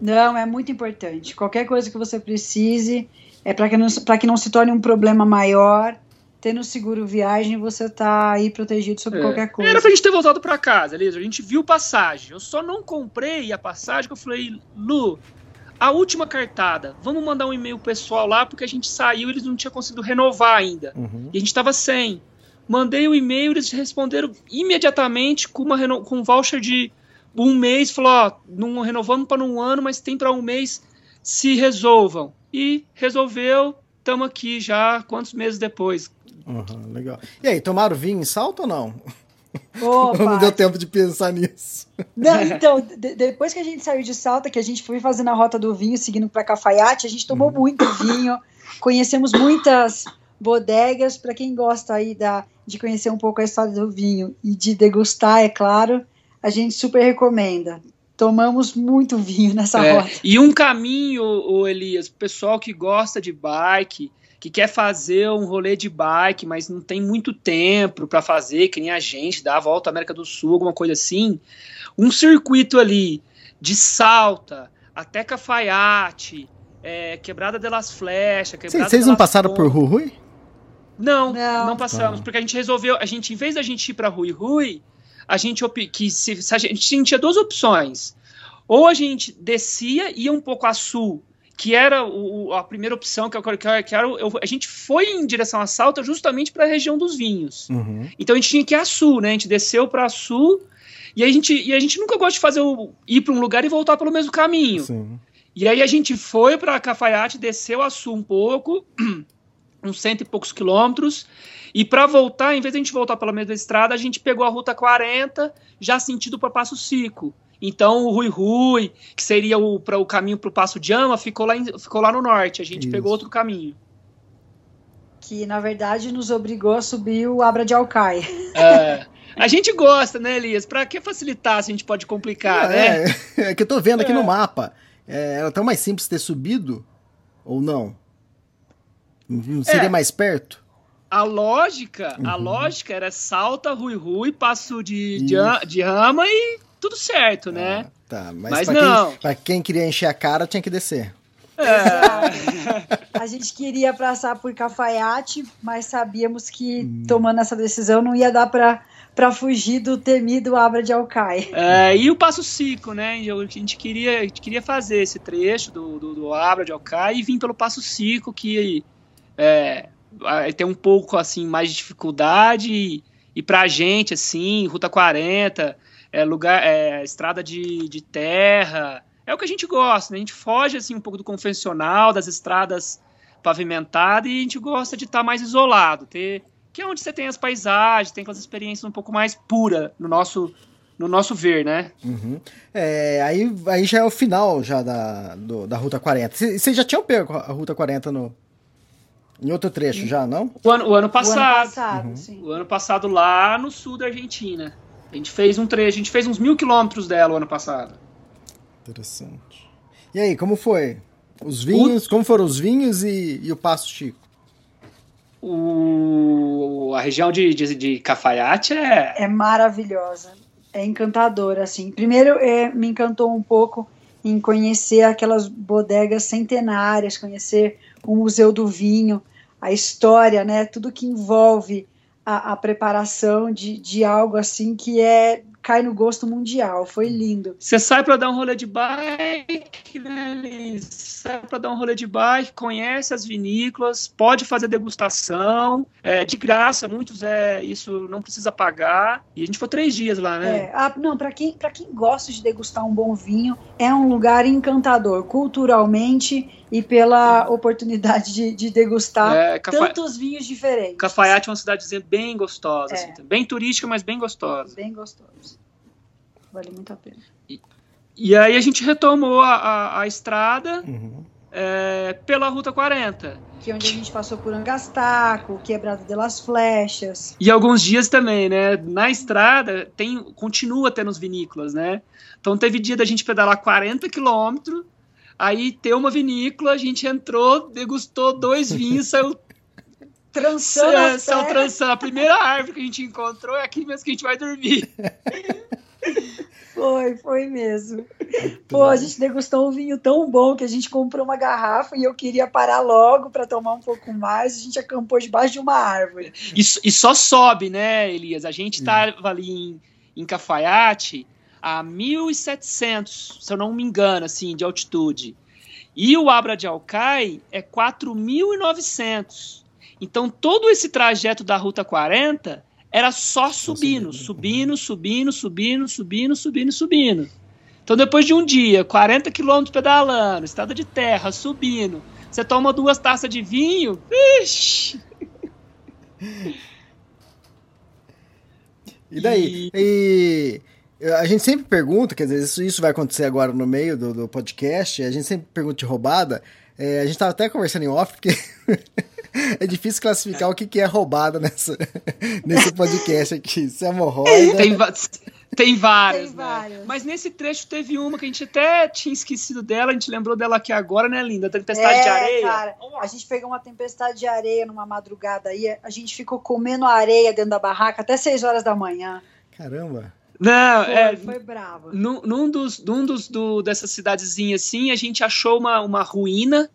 não, é muito importante. Qualquer coisa que você precise, é para que, não, que não se torne um problema maior. Tendo seguro viagem, você tá aí protegido sobre é. qualquer coisa. Era pra gente ter voltado para casa, Elisa. A gente viu passagem. Eu só não comprei a passagem que eu falei, Lu, a última cartada, vamos mandar um e-mail pessoal lá, porque a gente saiu e eles não tinham conseguido renovar ainda. Uhum. E a gente tava sem. Mandei o e-mail, eles responderam imediatamente com, uma com um voucher de um mês, falou, ó, não renovamos para um ano, mas tem para um mês, se resolvam. E resolveu, estamos aqui já, quantos meses depois. Uhum, legal. E aí, tomaram vinho em salto ou não? Opa. não deu tempo de pensar nisso. Não, então, de, depois que a gente saiu de Salta, que a gente foi fazendo a rota do vinho, seguindo para Cafaiate, a gente tomou uhum. muito vinho, conhecemos muitas bodegas. Para quem gosta aí da, de conhecer um pouco a história do vinho e de degustar, é claro, a gente super recomenda. Tomamos muito vinho nessa é, rota. E um caminho, o Elias, pessoal que gosta de bike, que quer fazer um rolê de bike, mas não tem muito tempo para fazer, que nem a gente, dar a volta à América do Sul, alguma coisa assim, um circuito ali de Salta até Cafaiate, é, Quebrada de las Flechas, Quebrada Vocês não passaram Pontes. por Rui? Não, não, não passamos, ah. porque a gente resolveu, a gente, em vez da gente ir para Rui Rui, a gente que se, se a gente tinha duas opções. Ou a gente descia, ia um pouco a sul, que era o, a primeira opção que eu que era, eu, a gente foi em direção a Salta justamente para a região dos vinhos. Uhum. Então a gente tinha que ir a sul, né? A gente desceu para sul e a gente e a gente nunca gosta de fazer o, ir para um lugar e voltar pelo mesmo caminho. Sim. E aí a gente foi para Cafaiate, desceu a sul um pouco, [CLEARS THROAT] uns cento e poucos quilômetros, e para voltar, em vez de a gente voltar pela mesma estrada, a gente pegou a ruta 40, já sentido para Passo Cico. Então o Rui Rui, que seria o, pra, o caminho para o Passo de Ama, ficou lá, em, ficou lá no norte. A gente Isso. pegou outro caminho. Que na verdade nos obrigou a subir o Abra de Alcai. É. A gente gosta, né, Elias? Para que facilitar se a gente pode complicar, é, né? É, [LAUGHS] é que eu tô vendo aqui é. no mapa. É, era tão mais simples ter subido ou não? Não seria é. mais perto? a lógica, uhum. a lógica era salta, rui rui, passo de, de, de rama e tudo certo, né? Ah, tá, mas, mas pra não. Quem, pra quem queria encher a cara, tinha que descer. É. a gente queria passar por Cafaiate, mas sabíamos que hum. tomando essa decisão não ia dar para para fugir do temido Abra de Alcai. É, e o Passo Cico, né? A gente queria, a gente queria fazer esse trecho do, do, do Abra de Alcai e vir pelo Passo Cico, que é, tem um pouco assim mais de dificuldade e, e pra gente assim, Ruta 40, é lugar é estrada de, de terra, é o que a gente gosta, né? A gente foge assim um pouco do convencional, das estradas pavimentadas e a gente gosta de estar tá mais isolado, ter que é onde você tem as paisagens, tem aquelas experiências um pouco mais pura no nosso no nosso ver, né? Uhum. É, aí, aí já é o final já da, do, da Ruta 40. Vocês já tinham pego a Ruta 40 no, em outro trecho já, não? O ano, o ano passado. O ano passado, uhum. sim. O ano passado lá no sul da Argentina. A gente fez um trecho, a gente fez uns mil quilômetros dela o ano passado. Interessante. E aí, como foi? Os vinhos, o... como foram os vinhos e, e o Passo Chico? O, a região de, de, de Cafayate é... É maravilhosa, é encantadora, assim. Primeiro, é, me encantou um pouco em conhecer aquelas bodegas centenárias, conhecer o Museu do Vinho, a história, né, tudo que envolve a, a preparação de, de algo assim que é cai no gosto mundial. Foi lindo. Você sai para dar um rolê de bike, né, Liz? Sai para dar um rolê de bike, conhece as vinícolas, pode fazer degustação, é de graça, muitos é isso não precisa pagar. E a gente foi três dias lá, né? É, ah, não, para quem, quem gosta de degustar um bom vinho, é um lugar encantador, culturalmente e pela oportunidade de, de degustar é, Cafa... tantos vinhos diferentes. Cafaiate é uma cidadezinha bem gostosa, é. assim, bem turística, mas bem gostosa. Bem gostosa. Vale muito a pena. E, e aí a gente retomou a, a, a estrada uhum. é, pela Ruta 40. Que é onde a gente passou por Angastaco, Quebrada de las Flechas. E alguns dias também, né? Na estrada tem, continua tendo os vinícolas, né? Então teve dia da gente pedalar 40 quilômetros Aí tem uma vinícola, a gente entrou, degustou dois vinhos, saiu [LAUGHS] trançando. É, saiu trançando. A primeira árvore que a gente encontrou é aqui mesmo que a gente vai dormir. [LAUGHS] Foi, foi mesmo. Pô, a gente degustou um vinho tão bom que a gente comprou uma garrafa e eu queria parar logo para tomar um pouco mais. A gente acampou debaixo de uma árvore. E, e só sobe, né, Elias? A gente estava ali em, em Cafaiate a 1.700, se eu não me engano, assim, de altitude. E o Abra de Alcai é 4.900. Então, todo esse trajeto da Ruta 40 era só subindo, subindo, subindo, subindo, subindo, subindo, subindo. Então, depois de um dia, 40 quilômetros pedalando, estrada de terra, subindo, você toma duas taças de vinho, vixi! [LAUGHS] E daí? E... a gente sempre pergunta, quer dizer, isso, isso vai acontecer agora no meio do, do podcast, a gente sempre pergunta de roubada. É, a gente estava até conversando em off, porque [LAUGHS] é difícil classificar o que, que é roubada nessa, [LAUGHS] nesse podcast aqui. Se é hemorroida. Tem, tem várias, tem né? Várias. Mas nesse trecho teve uma que a gente até tinha esquecido dela, a gente lembrou dela aqui agora, né, linda? Tempestade é, de areia. Cara, a gente pegou uma tempestade de areia numa madrugada aí, a gente ficou comendo areia dentro da barraca até 6 horas da manhã. Caramba. Não, foi, é. Foi bravo. Num, num dos, num dos do, dessas cidadezinhas assim, a gente achou uma, uma ruína.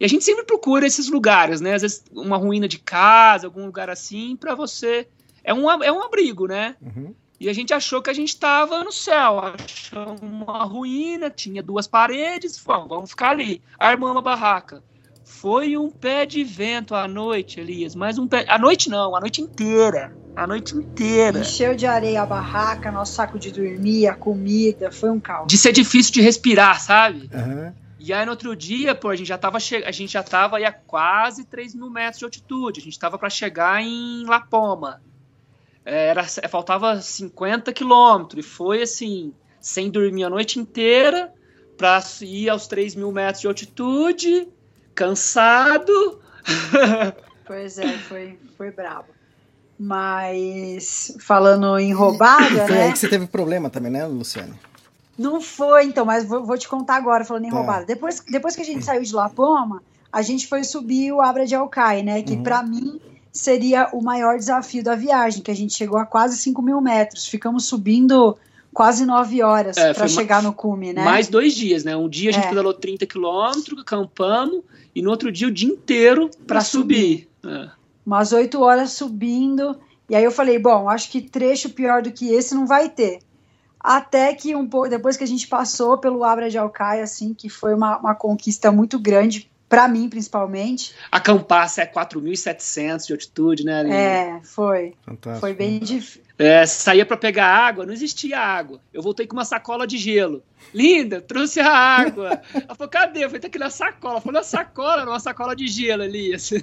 E a gente sempre procura esses lugares, né? Às vezes uma ruína de casa, algum lugar assim, para você. É um, é um abrigo, né? Uhum. E a gente achou que a gente estava no céu. Achou uma ruína, tinha duas paredes, falou, vamos ficar ali. Armamos a barraca. Foi um pé de vento à noite, Elias. Mais um pé. À noite não, a noite inteira. A noite inteira. Encheu de areia a barraca, nosso saco de dormir, a comida, foi um caos. De ser difícil de respirar, sabe? Uhum. E aí no outro dia, pô, a gente já tava, che... a gente já tava aí a quase 3 mil metros de altitude. A gente tava para chegar em La Poma. É, era, é, faltava 50 quilômetros. E foi assim, sem dormir a noite inteira, pra ir aos 3 mil metros de altitude, cansado. Pois é, foi, foi brabo. Mas falando em roubada. Foi né? aí que você teve problema também, né, Luciano? Não foi, então, mas vou, vou te contar agora, falando em tá. roubada. Depois, depois que a gente saiu de La Poma, a gente foi subir o Abra de Alcai, né? Que uhum. para mim seria o maior desafio da viagem, que a gente chegou a quase 5 mil metros. Ficamos subindo quase 9 horas é, para chegar no cume, né? Mais dois dias, né? Um dia a gente é. pedalou 30 quilômetros, acampamos, e no outro dia o dia inteiro para subir. subir. É umas oito horas subindo. E aí eu falei, bom, acho que trecho pior do que esse não vai ter. Até que um pouco depois que a gente passou pelo Abra de Alcaia, assim, que foi uma, uma conquista muito grande para mim principalmente. A Campaça é 4.700 de altitude, né? Linda? É, foi. Fantástico. Foi bem difícil. É, saía para pegar água, não existia água. Eu voltei com uma sacola de gelo. Linda, trouxe a água. Ela falou, cadê? Eu falei, tá aqui na sacola. Foi na sacola, numa sacola de gelo ali. Assim.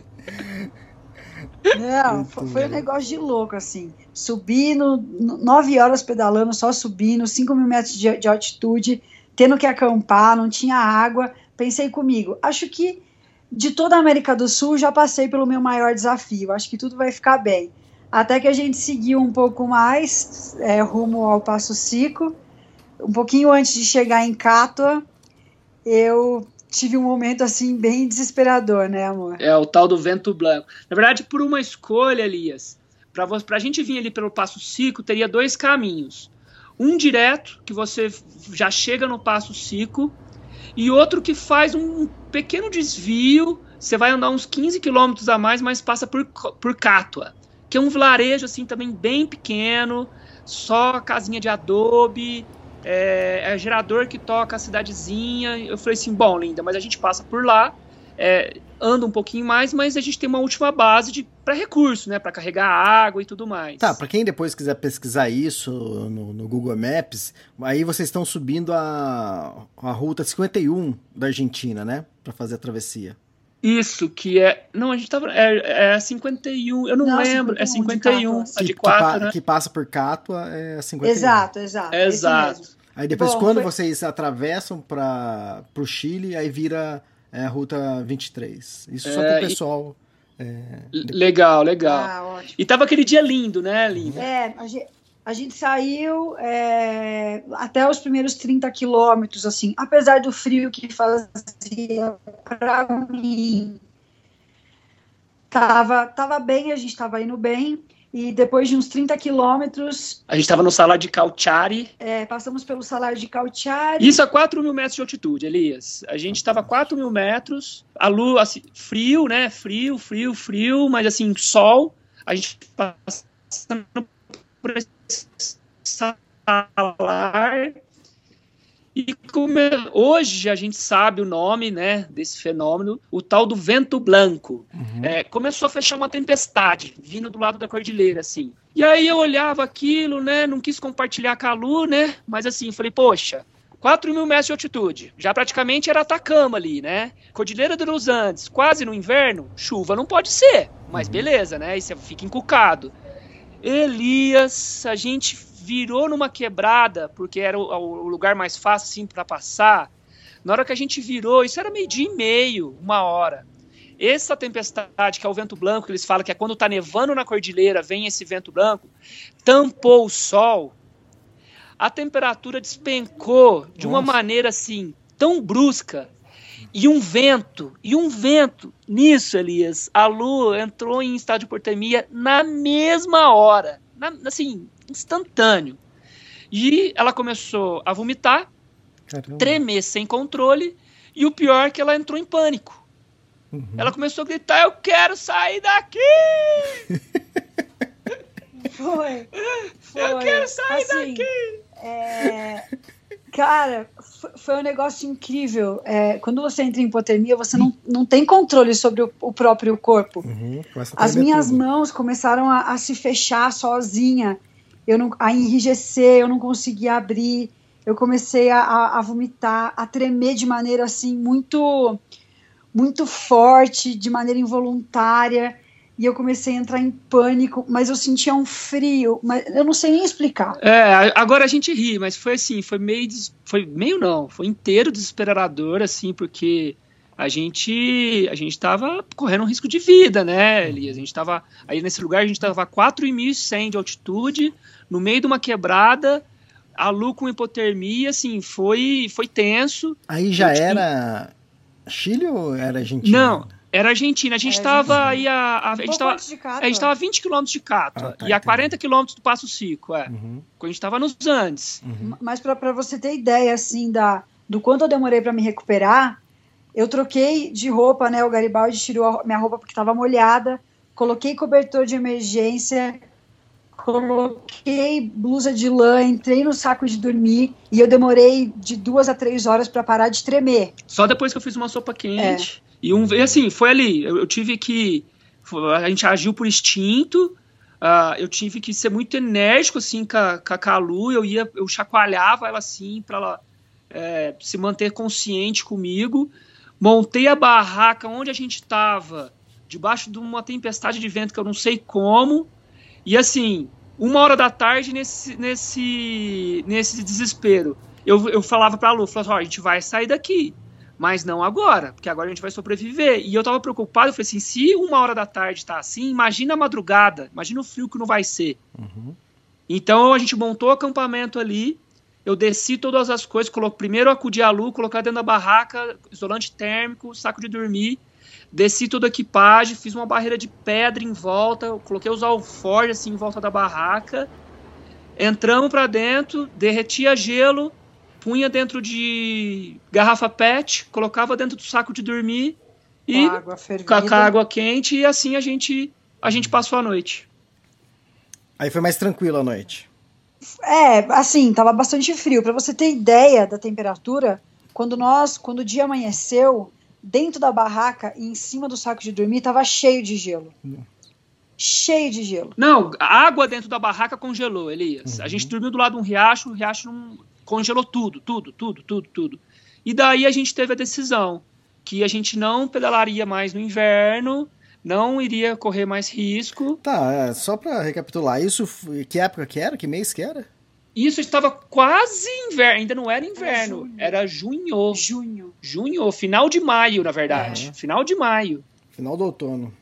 [LAUGHS] Não, foi um negócio de louco, assim. Subindo, nove horas pedalando, só subindo, cinco mil metros de, de altitude, tendo que acampar, não tinha água. Pensei comigo, acho que de toda a América do Sul já passei pelo meu maior desafio, acho que tudo vai ficar bem. Até que a gente seguiu um pouco mais é, rumo ao Passo Cico, um pouquinho antes de chegar em Cátua, eu tive um momento assim bem desesperador, né, amor? É o tal do vento branco. Na verdade, por uma escolha, Elias, para a gente vir ali pelo Passo Cico, teria dois caminhos. Um direto, que você já chega no Passo Cico, e outro que faz um pequeno desvio, você vai andar uns 15 quilômetros a mais, mas passa por, por Cátua, que é um vilarejo assim também bem pequeno, só casinha de adobe, é, é gerador que toca a cidadezinha. Eu falei assim, bom, linda, mas a gente passa por lá, é, anda um pouquinho mais, mas a gente tem uma última base para recurso, né, para carregar água e tudo mais. Tá, para quem depois quiser pesquisar isso no, no, Google Maps, aí vocês estão subindo a, a ruta 51 da Argentina, né, para fazer a travessia. Isso, que é. Não, a gente tava. É, é 51, eu não, não lembro. 51, é 51, de a de 4. Que, né? que passa por Cátua é 51. Exato, exato. É exato. Aí depois, Bom, quando foi... vocês atravessam para o Chile, aí vira é, a ruta 23. Isso só é, para o pessoal. E... É... Legal, legal. Ah, e tava aquele dia lindo, né, Linda? É, a gente, a gente saiu é, até os primeiros 30 quilômetros, assim, apesar do frio que fazia para mim. Tava, tava bem, a gente tava indo bem. E depois de uns 30 quilômetros. A gente estava no salário de Calciari. É, passamos pelo salário de Calciari. Isso a 4 mil metros de altitude, Elias. A gente estava a 4 mil metros, a lua, assim, frio, né? Frio, frio, frio, mas assim, sol. A gente passando por esse salar. E como é, hoje a gente sabe o nome né, desse fenômeno, o tal do vento branco. Uhum. É, começou a fechar uma tempestade vindo do lado da cordilheira, assim. E aí eu olhava aquilo, né? Não quis compartilhar com a Lu, né? Mas assim, falei, poxa, 4 mil metros de altitude. Já praticamente era Atacama ali, né? Cordilheira dos Andes, quase no inverno, chuva não pode ser. Mas uhum. beleza, né? E você fica encucado. Elias, a gente virou numa quebrada, porque era o, o lugar mais fácil assim, para passar. Na hora que a gente virou, isso era meio-dia e meio, uma hora. Essa tempestade, que é o vento branco, que eles falam que é quando está nevando na cordilheira, vem esse vento branco, tampou o sol. A temperatura despencou de uma maneira assim, tão brusca, e um vento, e um vento. Nisso, Elias, a Lu entrou em estado de hipotermia na mesma hora. Na, assim, instantâneo. E ela começou a vomitar, Caramba. tremer sem controle, e o pior é que ela entrou em pânico. Uhum. Ela começou a gritar: Eu quero sair daqui! Foi. [LAUGHS] Foi. Eu quero sair assim, daqui! É, Cara, foi um negócio incrível. É, quando você entra em hipotermia, você não, não tem controle sobre o, o próprio corpo. Uhum, As minhas tudo. mãos começaram a, a, se fechar sozinha, eu não, a enrijecer, eu não conseguia abrir. Eu comecei a, a, a vomitar, a tremer de maneira assim muito, muito forte, de maneira involuntária e eu comecei a entrar em pânico, mas eu sentia um frio, mas eu não sei nem explicar. É, agora a gente ri, mas foi assim, foi meio, foi meio não, foi inteiro desesperador, assim, porque a gente a gente estava correndo um risco de vida, né, Elias? A gente estava aí nesse lugar, a gente estava a 4.100 de altitude, no meio de uma quebrada, a Lu com hipotermia, assim, foi foi tenso. Aí já era Chile ou era Argentina? Não, era Argentina. A gente estava aí a, a, a, gente tava, a gente estava a 20 quilômetros de Cátua ah, tá, e a 40 quilômetros do Passo Cico, é. Uhum. Quando a gente estava nos Andes. Uhum. Mas para você ter ideia assim da do quanto eu demorei para me recuperar, eu troquei de roupa, né? O Garibaldi tirou a minha roupa porque estava molhada, coloquei cobertor de emergência, coloquei blusa de lã, entrei no saco de dormir e eu demorei de duas a três horas para parar de tremer. Só depois que eu fiz uma sopa quente. É. E, um, e assim, foi ali. Eu, eu tive que. A gente agiu por instinto. Uh, eu tive que ser muito enérgico assim com a, com a Calu. Eu ia, eu chacoalhava ela assim para ela é, se manter consciente comigo. Montei a barraca onde a gente estava debaixo de uma tempestade de vento que eu não sei como. E assim, uma hora da tarde nesse, nesse, nesse desespero. Eu, eu falava pra Lu, falava assim, ó, a gente vai sair daqui, mas não agora, porque agora a gente vai sobreviver. E eu tava preocupado, eu falei assim, se uma hora da tarde tá assim, imagina a madrugada, imagina o frio que não vai ser. Uhum. Então a gente montou o acampamento ali, eu desci todas as coisas, coloquei, primeiro acudi a Lu, colocar dentro da barraca, isolante térmico, saco de dormir, desci toda a equipagem, fiz uma barreira de pedra em volta, coloquei os alforjes assim em volta da barraca, entramos para dentro, derretia gelo, punha dentro de garrafa PET, colocava dentro do saco de dormir e com, água com a água quente e assim a gente a gente passou a noite. Aí foi mais tranquilo a noite. É, assim, tava bastante frio. Para você ter ideia da temperatura, quando nós, quando o dia amanheceu, dentro da barraca e em cima do saco de dormir tava cheio de gelo. Cheio de gelo. Não, a água dentro da barraca congelou, Elias. Uhum. A gente dormiu do lado de um riacho, o riacho não congelou tudo, tudo, tudo, tudo, tudo. E daí a gente teve a decisão que a gente não pedalaria mais no inverno, não iria correr mais risco. Tá, é, só para recapitular, isso que época que era? Que mês que era? Isso estava quase inverno, ainda não era inverno, era junho. Junho. Junho, final de maio, na verdade. É. Final de maio. Final do outono.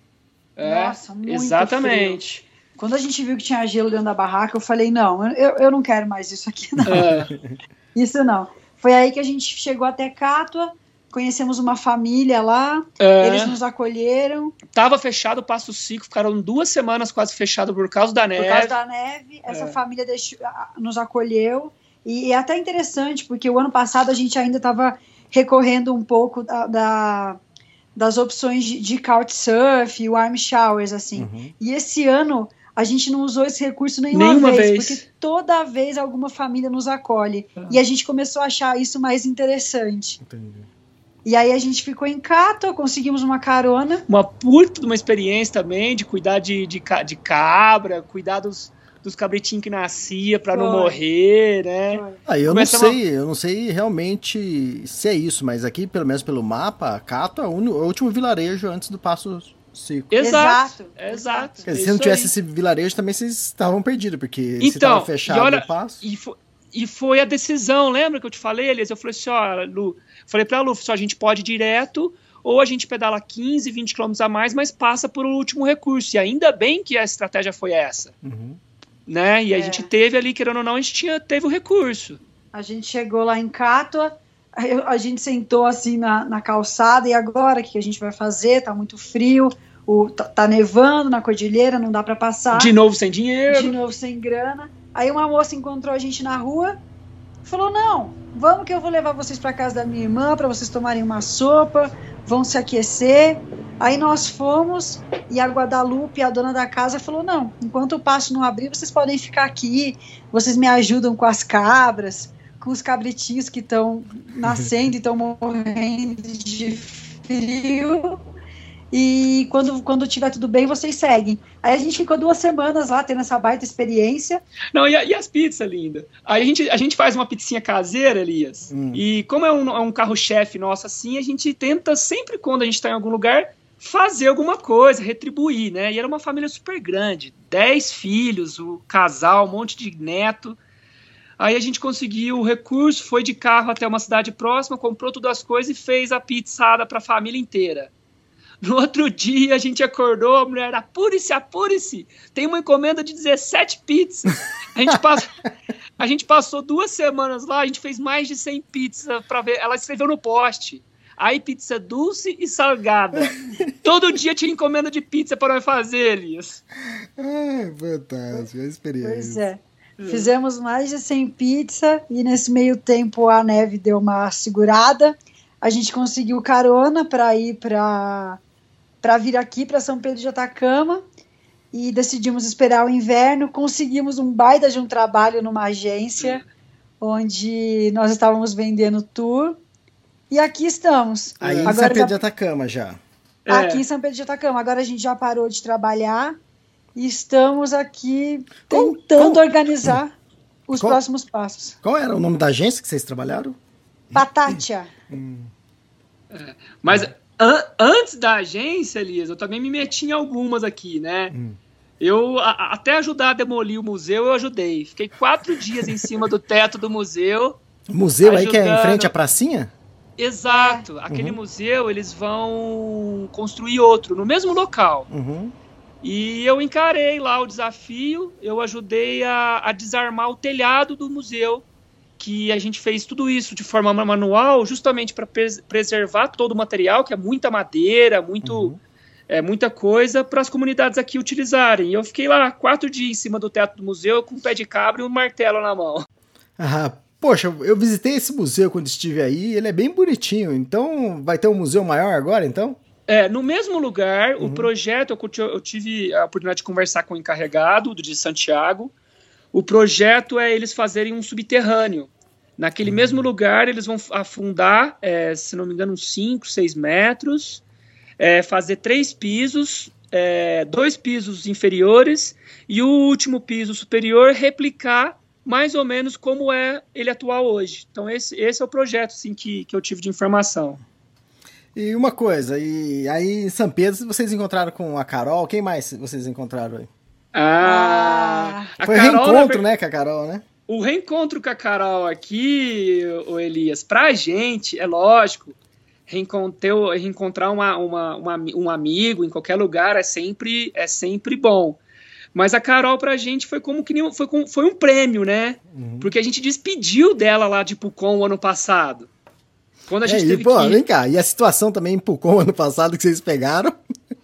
É, Nossa, muito exatamente. Frio. Quando a gente viu que tinha gelo dentro da barraca, eu falei, não, eu, eu não quero mais isso aqui, não. É. [LAUGHS] Isso não. Foi aí que a gente chegou até Cátua, conhecemos uma família lá, é. eles nos acolheram. Tava fechado o Passo Cico, ficaram duas semanas quase fechado por causa da neve. Por causa da neve, essa é. família deixou, nos acolheu. E é até interessante, porque o ano passado a gente ainda estava recorrendo um pouco da, da das opções de, de couchsurf, warm showers, assim. Uhum. E esse ano a gente não usou esse recurso nenhuma, nenhuma vez, vez, porque toda vez alguma família nos acolhe. Ah. E a gente começou a achar isso mais interessante. Entendi. E aí a gente ficou em Cato, conseguimos uma carona. Uma puta de uma experiência também, de cuidar de, de, de cabra, cuidar dos, dos cabritinhos que nascia para não morrer, né? Ah, eu Começa não sei, uma... eu não sei realmente se é isso, mas aqui, pelo menos pelo mapa, Cato é o, é o último vilarejo antes do Passo Seco. Exato, exato. Dizer, se não tivesse aí. esse vilarejo também vocês estavam perdidos, porque então, se tava fechado olha, o passo. E foi, e foi a decisão, lembra que eu te falei, Elias? Eu falei assim, ó, Lu, Falei pra Lu, só a gente pode ir direto ou a gente pedala 15, 20 quilômetros a mais, mas passa por um último recurso. E ainda bem que a estratégia foi essa. Uhum. Né? E é. a gente teve ali, querendo ou não, a gente tinha, teve o recurso. A gente chegou lá em Cátua, a gente sentou assim na, na calçada, e agora o que a gente vai fazer? Tá muito frio, o, tá, tá nevando na cordilheira, não dá para passar. De novo sem dinheiro. De novo sem grana. Aí uma moça encontrou a gente na rua, falou: Não, vamos que eu vou levar vocês para casa da minha irmã para vocês tomarem uma sopa, vão se aquecer. Aí nós fomos e a Guadalupe, a dona da casa, falou: Não, enquanto o passo não abrir, vocês podem ficar aqui, vocês me ajudam com as cabras, com os cabritinhos que estão nascendo e estão morrendo de frio e quando, quando tiver tudo bem, vocês seguem. Aí a gente ficou duas semanas lá tendo essa baita experiência. Não, e, e as pizzas, linda? Aí a gente, a gente faz uma pizzinha caseira, Elias, hum. e como é um, é um carro-chefe nosso assim, a gente tenta sempre quando a gente está em algum lugar fazer alguma coisa, retribuir, né? E era uma família super grande, dez filhos, o casal, um monte de neto. Aí a gente conseguiu o recurso, foi de carro até uma cidade próxima, comprou todas as coisas e fez a pizzada para a família inteira. No outro dia a gente acordou, a mulher, apure-se, apure-se. Tem uma encomenda de 17 pizzas. A gente, passou, [LAUGHS] a gente passou duas semanas lá, a gente fez mais de 100 pizzas para ver. Ela escreveu no poste. Aí pizza doce e salgada. Todo dia tinha encomenda de pizza para fazer, Elias. É, fantástico, a experiência. Pois é. Fizemos mais de 100 pizzas e nesse meio tempo a neve deu uma segurada. A gente conseguiu carona para ir para para vir aqui para São Pedro de Atacama e decidimos esperar o inverno. Conseguimos um baita de um trabalho numa agência onde nós estávamos vendendo tour. E aqui estamos. Aí Agora em São Pedro de Atacama já. Aqui é. em São Pedro de Atacama. Agora a gente já parou de trabalhar e estamos aqui tentando organizar [CLEARS THROAT] os qual, próximos passos. Qual era o nome da agência que vocês trabalharam? Patatia. Hum. É, mas an antes da agência, Elias, eu também me meti em algumas aqui, né? Hum. Eu, a, até ajudar a demolir o museu, eu ajudei. Fiquei quatro dias em cima do teto do museu. O museu ajudando... aí que é em frente à pracinha? Exato. Aquele uhum. museu, eles vão construir outro, no mesmo local. Uhum. E eu encarei lá o desafio, eu ajudei a, a desarmar o telhado do museu, que a gente fez tudo isso de forma manual, justamente para preservar todo o material, que é muita madeira, muito... Uhum é, muita coisa para as comunidades aqui utilizarem. E eu fiquei lá quatro dias em cima do teto do museu com um pé de cabra e um martelo na mão. Ah, poxa, eu visitei esse museu quando estive aí, ele é bem bonitinho. Então vai ter um museu maior agora, então? É, no mesmo lugar, uhum. o projeto, eu tive a oportunidade de conversar com o encarregado de Santiago. O projeto é eles fazerem um subterrâneo. Naquele uhum. mesmo lugar, eles vão afundar, é, se não me engano, uns 5, 6 metros é, fazer três pisos, é, dois pisos inferiores e o último piso superior replicar mais ou menos como é ele atual hoje. Então esse, esse é o projeto assim, que, que eu tive de informação. E uma coisa, e aí em São Pedro vocês encontraram com a Carol, quem mais vocês encontraram aí? Ah, Foi Carol, reencontro, né, com a Carol, né? O reencontro com a Carol aqui, o Elias, pra gente, é lógico, reencontrar uma, uma, uma, um amigo em qualquer lugar é sempre, é sempre bom. Mas a Carol pra gente foi como que foi, foi um prêmio, né? Uhum. Porque a gente despediu dela lá de Pucon o ano passado. Quando a é, gente é, teve e, pô, que... vem cá, e a situação também em Pucon ano passado que vocês pegaram?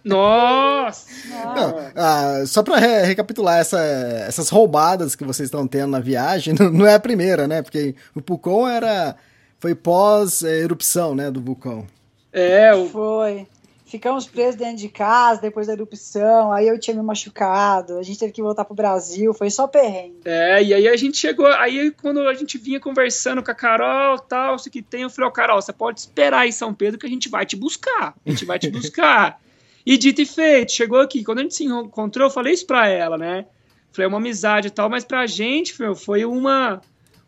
Nossa! Não, ah, só para re recapitular, essa, essas roubadas que vocês estão tendo na viagem, [LAUGHS] não, não, é a primeira, né? Porque o Pucon era foi pós-erupção, né, do vulcão. É, o... foi. Ficamos presos dentro de casa depois da erupção, aí eu tinha me machucado, a gente teve que voltar pro Brasil, foi só perrengue. É, e aí a gente chegou, aí quando a gente vinha conversando com a Carol, tal, isso que tem, eu falei, ó, oh, Carol, você pode esperar em São Pedro que a gente vai te buscar, a gente vai te buscar. [LAUGHS] e dito e feito, chegou aqui, quando a gente se encontrou, eu falei isso pra ela, né, falei, é uma amizade e tal, mas pra gente, meu, foi uma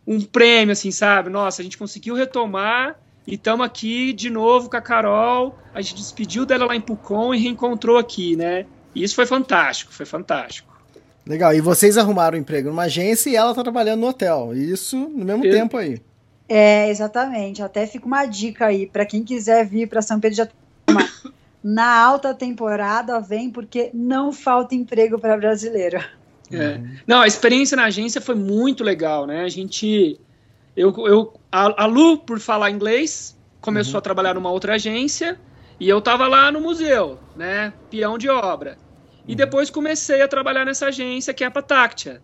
um prêmio, assim, sabe? Nossa, a gente conseguiu retomar e estamos aqui de novo com a Carol. A gente despediu dela lá em Pucon e reencontrou aqui, né? E isso foi fantástico, foi fantástico. Legal, e vocês arrumaram um emprego numa agência e ela tá trabalhando no hotel. Isso no mesmo Eu... tempo aí. É, exatamente. Até fica uma dica aí para quem quiser vir para São Pedro de Atacama. Na alta temporada vem porque não falta emprego para brasileiro. É. Não, a experiência na agência foi muito legal, né? A gente. Eu, eu, a, a Lu, por falar inglês, começou uhum. a trabalhar numa outra agência e eu tava lá no museu, né? Peão de obra. E uhum. depois comecei a trabalhar nessa agência que é a Patactia.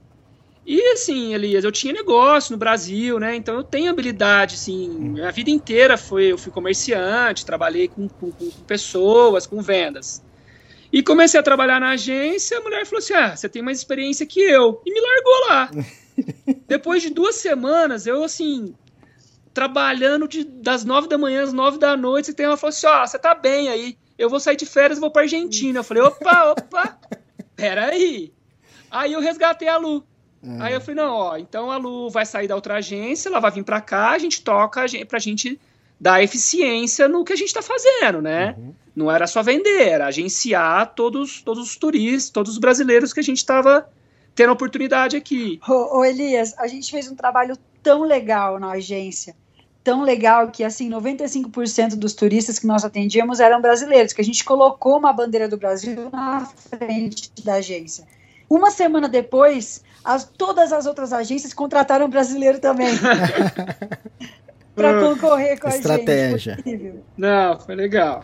E assim, Elias, eu tinha negócio no Brasil, né? Então eu tenho habilidade, assim, a vida inteira foi, eu fui comerciante, trabalhei com, com, com pessoas, com vendas. E comecei a trabalhar na agência, a mulher falou assim: Ah, você tem mais experiência que eu. E me largou lá. [LAUGHS] Depois de duas semanas, eu assim, trabalhando de, das nove da manhã às nove da noite, e ela falou assim: Ó, oh, você tá bem aí. Eu vou sair de férias e vou pra Argentina. Eu falei: opa, opa, [LAUGHS] peraí. Aí eu resgatei a Lu. Uhum. Aí eu falei: não, ó, então a Lu vai sair da outra agência, ela vai vir pra cá, a gente toca pra gente dar eficiência no que a gente tá fazendo, né? Uhum. Não era só vender, era agenciar todos, todos os turistas, todos os brasileiros que a gente estava tendo oportunidade aqui. Ô, ô, Elias, a gente fez um trabalho tão legal na agência, tão legal que assim 95% dos turistas que nós atendíamos eram brasileiros, que a gente colocou uma bandeira do Brasil na frente da agência. Uma semana depois, as, todas as outras agências contrataram brasileiro também. [LAUGHS] para concorrer com a Estratégia. gente. Estratégia. Não, foi legal.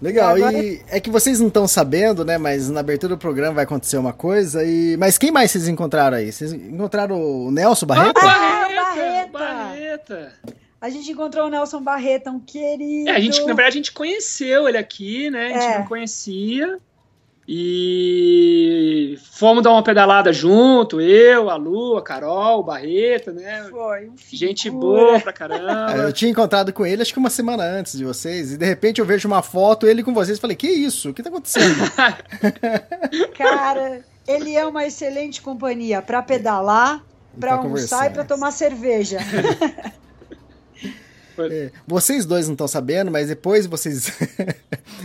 Legal, e, agora... e é que vocês não estão sabendo, né? Mas na abertura do programa vai acontecer uma coisa. E mas quem mais vocês encontraram aí? Vocês encontraram o Nelson Barreto? Ah, Barreta! Barreta! A gente encontrou o Nelson Barreta, um querido. É, a gente, na verdade, a gente conheceu ele aqui, né? A gente é. não conhecia. E fomos dar uma pedalada junto, eu, a Lu, a Carol, o Barreto, né? Foi. Um Gente boa pra caramba. Eu tinha encontrado com ele acho que uma semana antes de vocês, e de repente eu vejo uma foto, ele com vocês, e falei, que isso? O que tá acontecendo? [LAUGHS] Cara, ele é uma excelente companhia para pedalar, para almoçar e para tomar cerveja. [LAUGHS] É, vocês dois não estão sabendo, mas depois vocês. [LAUGHS]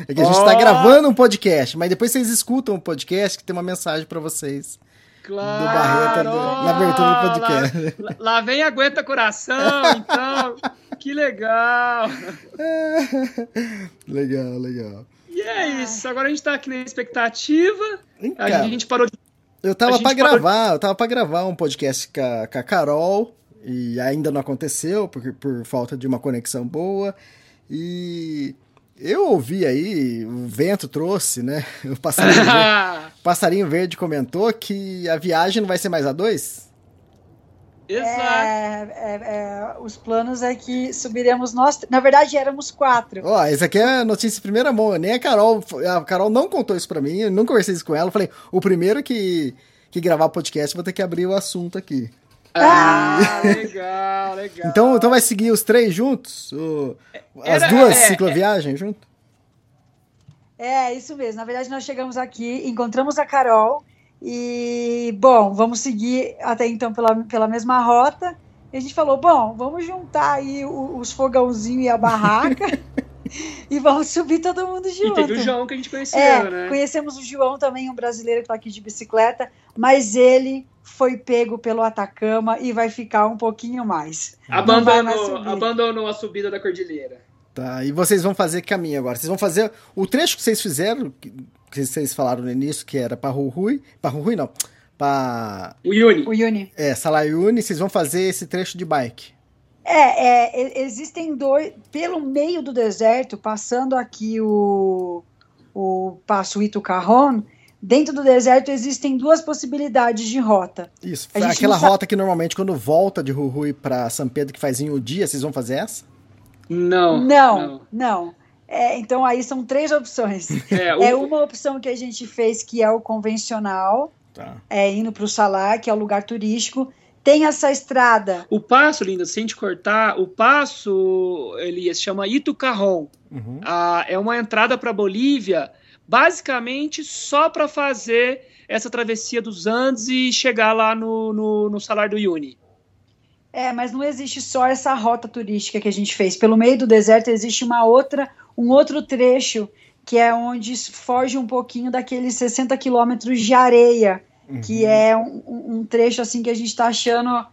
é que a gente está oh! gravando um podcast, mas depois vocês escutam o um podcast que tem uma mensagem para vocês. Claro! Do Barreta, do, na abertura do podcast. Lá, lá vem Aguenta Coração, então. [LAUGHS] que legal! [LAUGHS] legal, legal. E é isso. Agora a gente tá aqui na expectativa. Então, a gente parou de. Eu tava para gravar, eu tava para gravar um podcast com a, com a Carol e ainda não aconteceu porque por falta de uma conexão boa. E eu ouvi aí, o vento trouxe, né? [LAUGHS] O passarinho, verde, [LAUGHS] passarinho verde comentou que a viagem não vai ser mais a dois? Exato. É, é, é, os planos é que subiremos nós. Na verdade, éramos quatro. Ó, oh, isso aqui é notícia em primeira mão. Nem a Carol. A Carol não contou isso pra mim. Eu não conversei isso com ela. Eu falei, o primeiro que, que gravar podcast, vou ter que abrir o assunto aqui. Ah, legal, legal. Então, então vai seguir os três juntos? O, as Era, duas é, cicloviagens é, junto? É, isso mesmo. Na verdade, nós chegamos aqui, encontramos a Carol e, bom, vamos seguir até então pela, pela mesma rota. E a gente falou, bom, vamos juntar aí os fogãozinhos e a barraca [LAUGHS] e vamos subir todo mundo junto. E teve o João que a gente conheceu, é, né? Conhecemos o João também, um brasileiro que está aqui de bicicleta, mas ele foi pego pelo Atacama e vai ficar um pouquinho mais. Abandonou, abandonou a subida da cordilheira. Tá, e vocês vão fazer caminho agora. Vocês vão fazer o trecho que vocês fizeram, que vocês falaram no início, que era para Rui, para Rui não, para o Yuni. O Yuni. É, Salayuni, vocês vão fazer esse trecho de bike. É, é, existem dois, pelo meio do deserto, passando aqui o, o Passo Ito Carron, dentro do deserto existem duas possibilidades de rota. Isso, aquela rota que normalmente quando volta de Rui para São Pedro que faz em um dia, vocês vão fazer essa? Não. Não, não. não. É, então aí são três opções. [LAUGHS] É, o... é, uma opção que a gente fez que é o convencional, tá. é indo para o Salar, que é o lugar turístico. Tem essa estrada. O passo, Linda, sem te cortar, o passo, Elias, chama Itucarrón. Uhum. Ah, é uma entrada para Bolívia, basicamente só para fazer essa travessia dos Andes e chegar lá no, no, no Salar do Uyuni. É, mas não existe só essa rota turística que a gente fez. Pelo meio do deserto existe uma outra, um outro trecho que é onde foge um pouquinho daqueles 60 quilômetros de areia, uhum. que é um, um, trecho assim que a gente está achando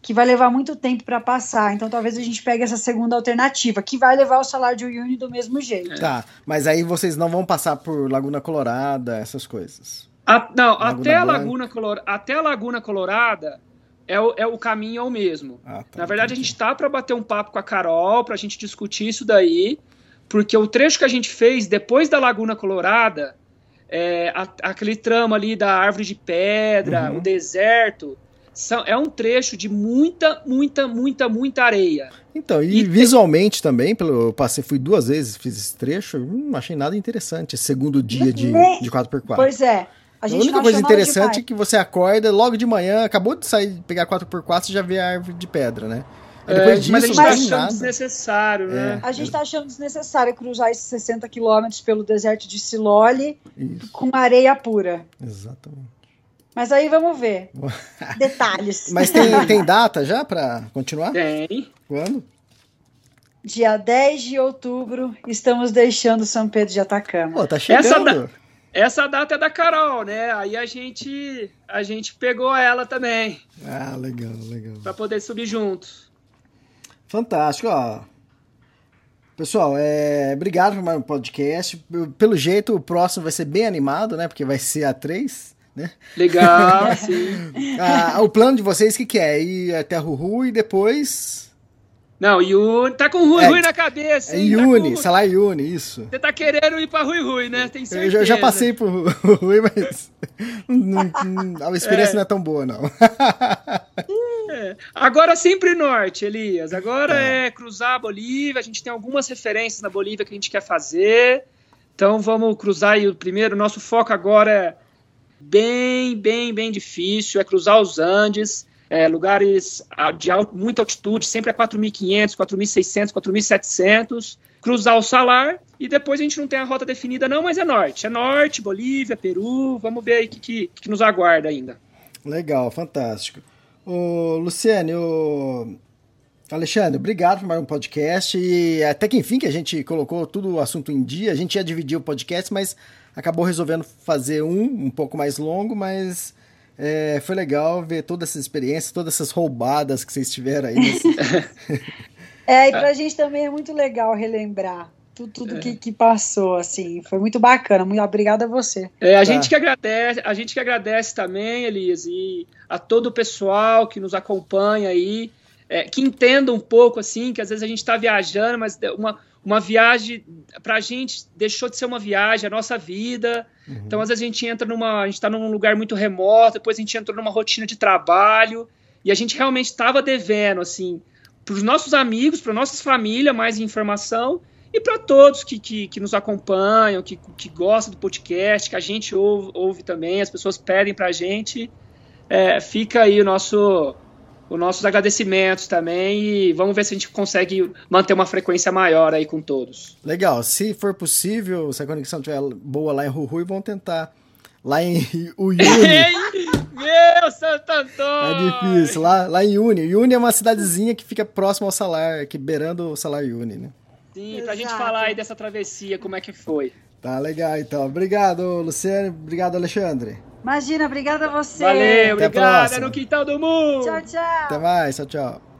que vai levar muito tempo para passar. Então talvez a gente pegue essa segunda alternativa, que vai levar o salário de Uyuni do mesmo jeito. Tá, mas aí vocês não vão passar por Laguna Colorada, essas coisas. A, não, Laguna até a, Laguna Color, até a Laguna Colorada é o, é o caminho é o mesmo. Ah, tá, Na verdade, entendi. a gente tá para bater um papo com a Carol, para a gente discutir isso daí, porque o trecho que a gente fez depois da Laguna Colorada, é, a, aquele tramo ali da árvore de pedra, uhum. o deserto, são, é um trecho de muita, muita, muita, muita areia. Então, e, e visualmente tem... também, pelo, eu passei, fui duas vezes, fiz esse trecho, não achei nada interessante, esse segundo dia de, de 4x4. Pois é. A, a única coisa interessante é que você acorda logo de manhã, acabou de sair, pegar 4x4 e já vê a árvore de pedra, né? É, disso, mas a gente tá achando nada. desnecessário, né? É. A gente tá achando desnecessário cruzar esses 60 quilômetros pelo deserto de Silole Isso. com areia pura. Exatamente. Mas aí vamos ver. [LAUGHS] Detalhes. Mas tem, [LAUGHS] tem data já para continuar? Tem. Quando? Dia 10 de outubro, estamos deixando São Pedro de Atacama. Pô, tá chegando. Essa, da essa data é da Carol, né? Aí a gente a gente pegou ela também. Ah, legal, legal. Para poder subir juntos. Fantástico, ó. Pessoal, é, obrigado por mais um podcast. Pelo jeito, o próximo vai ser bem animado, né? Porque vai ser a 3 né? Legal, [LAUGHS] sim. ah, o plano de vocês, o que, que é? Ir até Ruhu e depois... Não, Yuni. Tá com Rui é, Rui na cabeça, hein? É Yuni, tá com... Salar Yuni, isso. Você tá querendo ir pra Rui Rui, né? Tem certeza. Eu já, passei por [LAUGHS] Rui, mas [LAUGHS] não, a experiência é. não é tão boa, não. [LAUGHS] É. Agora sempre norte, Elias. Agora é. é cruzar a Bolívia. A gente tem algumas referências na Bolívia que a gente quer fazer. Então vamos cruzar aí o primeiro. Nosso foco agora é bem, bem, bem difícil, é cruzar os Andes, é, lugares de alto, muita altitude, sempre a 4.500, 4.600, 4.700, cruzar o Salar e depois a gente não tem a rota definida não, mas é norte, é norte, Bolívia, Peru, vamos ver aí o que, que, que, nos aguarda ainda. Legal, fantástico. Ô, Luciane, o... Alexandre, obrigado por mais um podcast. E até que enfim que a gente colocou tudo o assunto em dia. A gente ia dividir o podcast, mas acabou resolvendo fazer um um pouco mais longo, mas é, foi legal ver toda essa experiência, todas essas roubadas que vocês tiveram aí. Nesse... [LAUGHS] [LAUGHS] é, e pra gente também é muito legal relembrar tudo, tudo é. que, que, passou, assim, foi muito bacana. Muito obrigada a você. É, a tá. gente que agradece, a gente que agradece também, Elias, e a todo o pessoal que nos acompanha aí, é, que entenda um pouco assim, que às vezes a gente está viajando, mas uma, uma viagem para a gente deixou de ser uma viagem, a nossa vida. Uhum. Então, às vezes a gente entra numa. A gente está num lugar muito remoto, depois a gente entrou numa rotina de trabalho, e a gente realmente estava devendo, assim, para os nossos amigos, para nossas famílias, mais informação, e para todos que, que, que, nos acompanham, que, que gostam do podcast, que a gente ouve, ouve também, as pessoas pedem para a gente. É, fica aí o nosso os nossos agradecimentos também e vamos ver se a gente consegue manter uma frequência maior aí com todos. Legal, se for possível, se a conexão estiver boa lá em Rui, vamos tentar lá em [LAUGHS] Uyuni. [LAUGHS] Meu Santo Antônio! É difícil, lá, lá em Uni. Uni é uma cidadezinha que fica próximo ao salar, aqui beirando o salar Uni, né? Sim, Exato. pra gente falar aí dessa travessia, como é que foi. Tá legal, então. Obrigado, Luciano. Obrigado, Alexandre. Imagina, obrigada a você. Valeu, obrigado. É no quintal do mundo. Tchau, tchau. Até mais, tchau, tchau.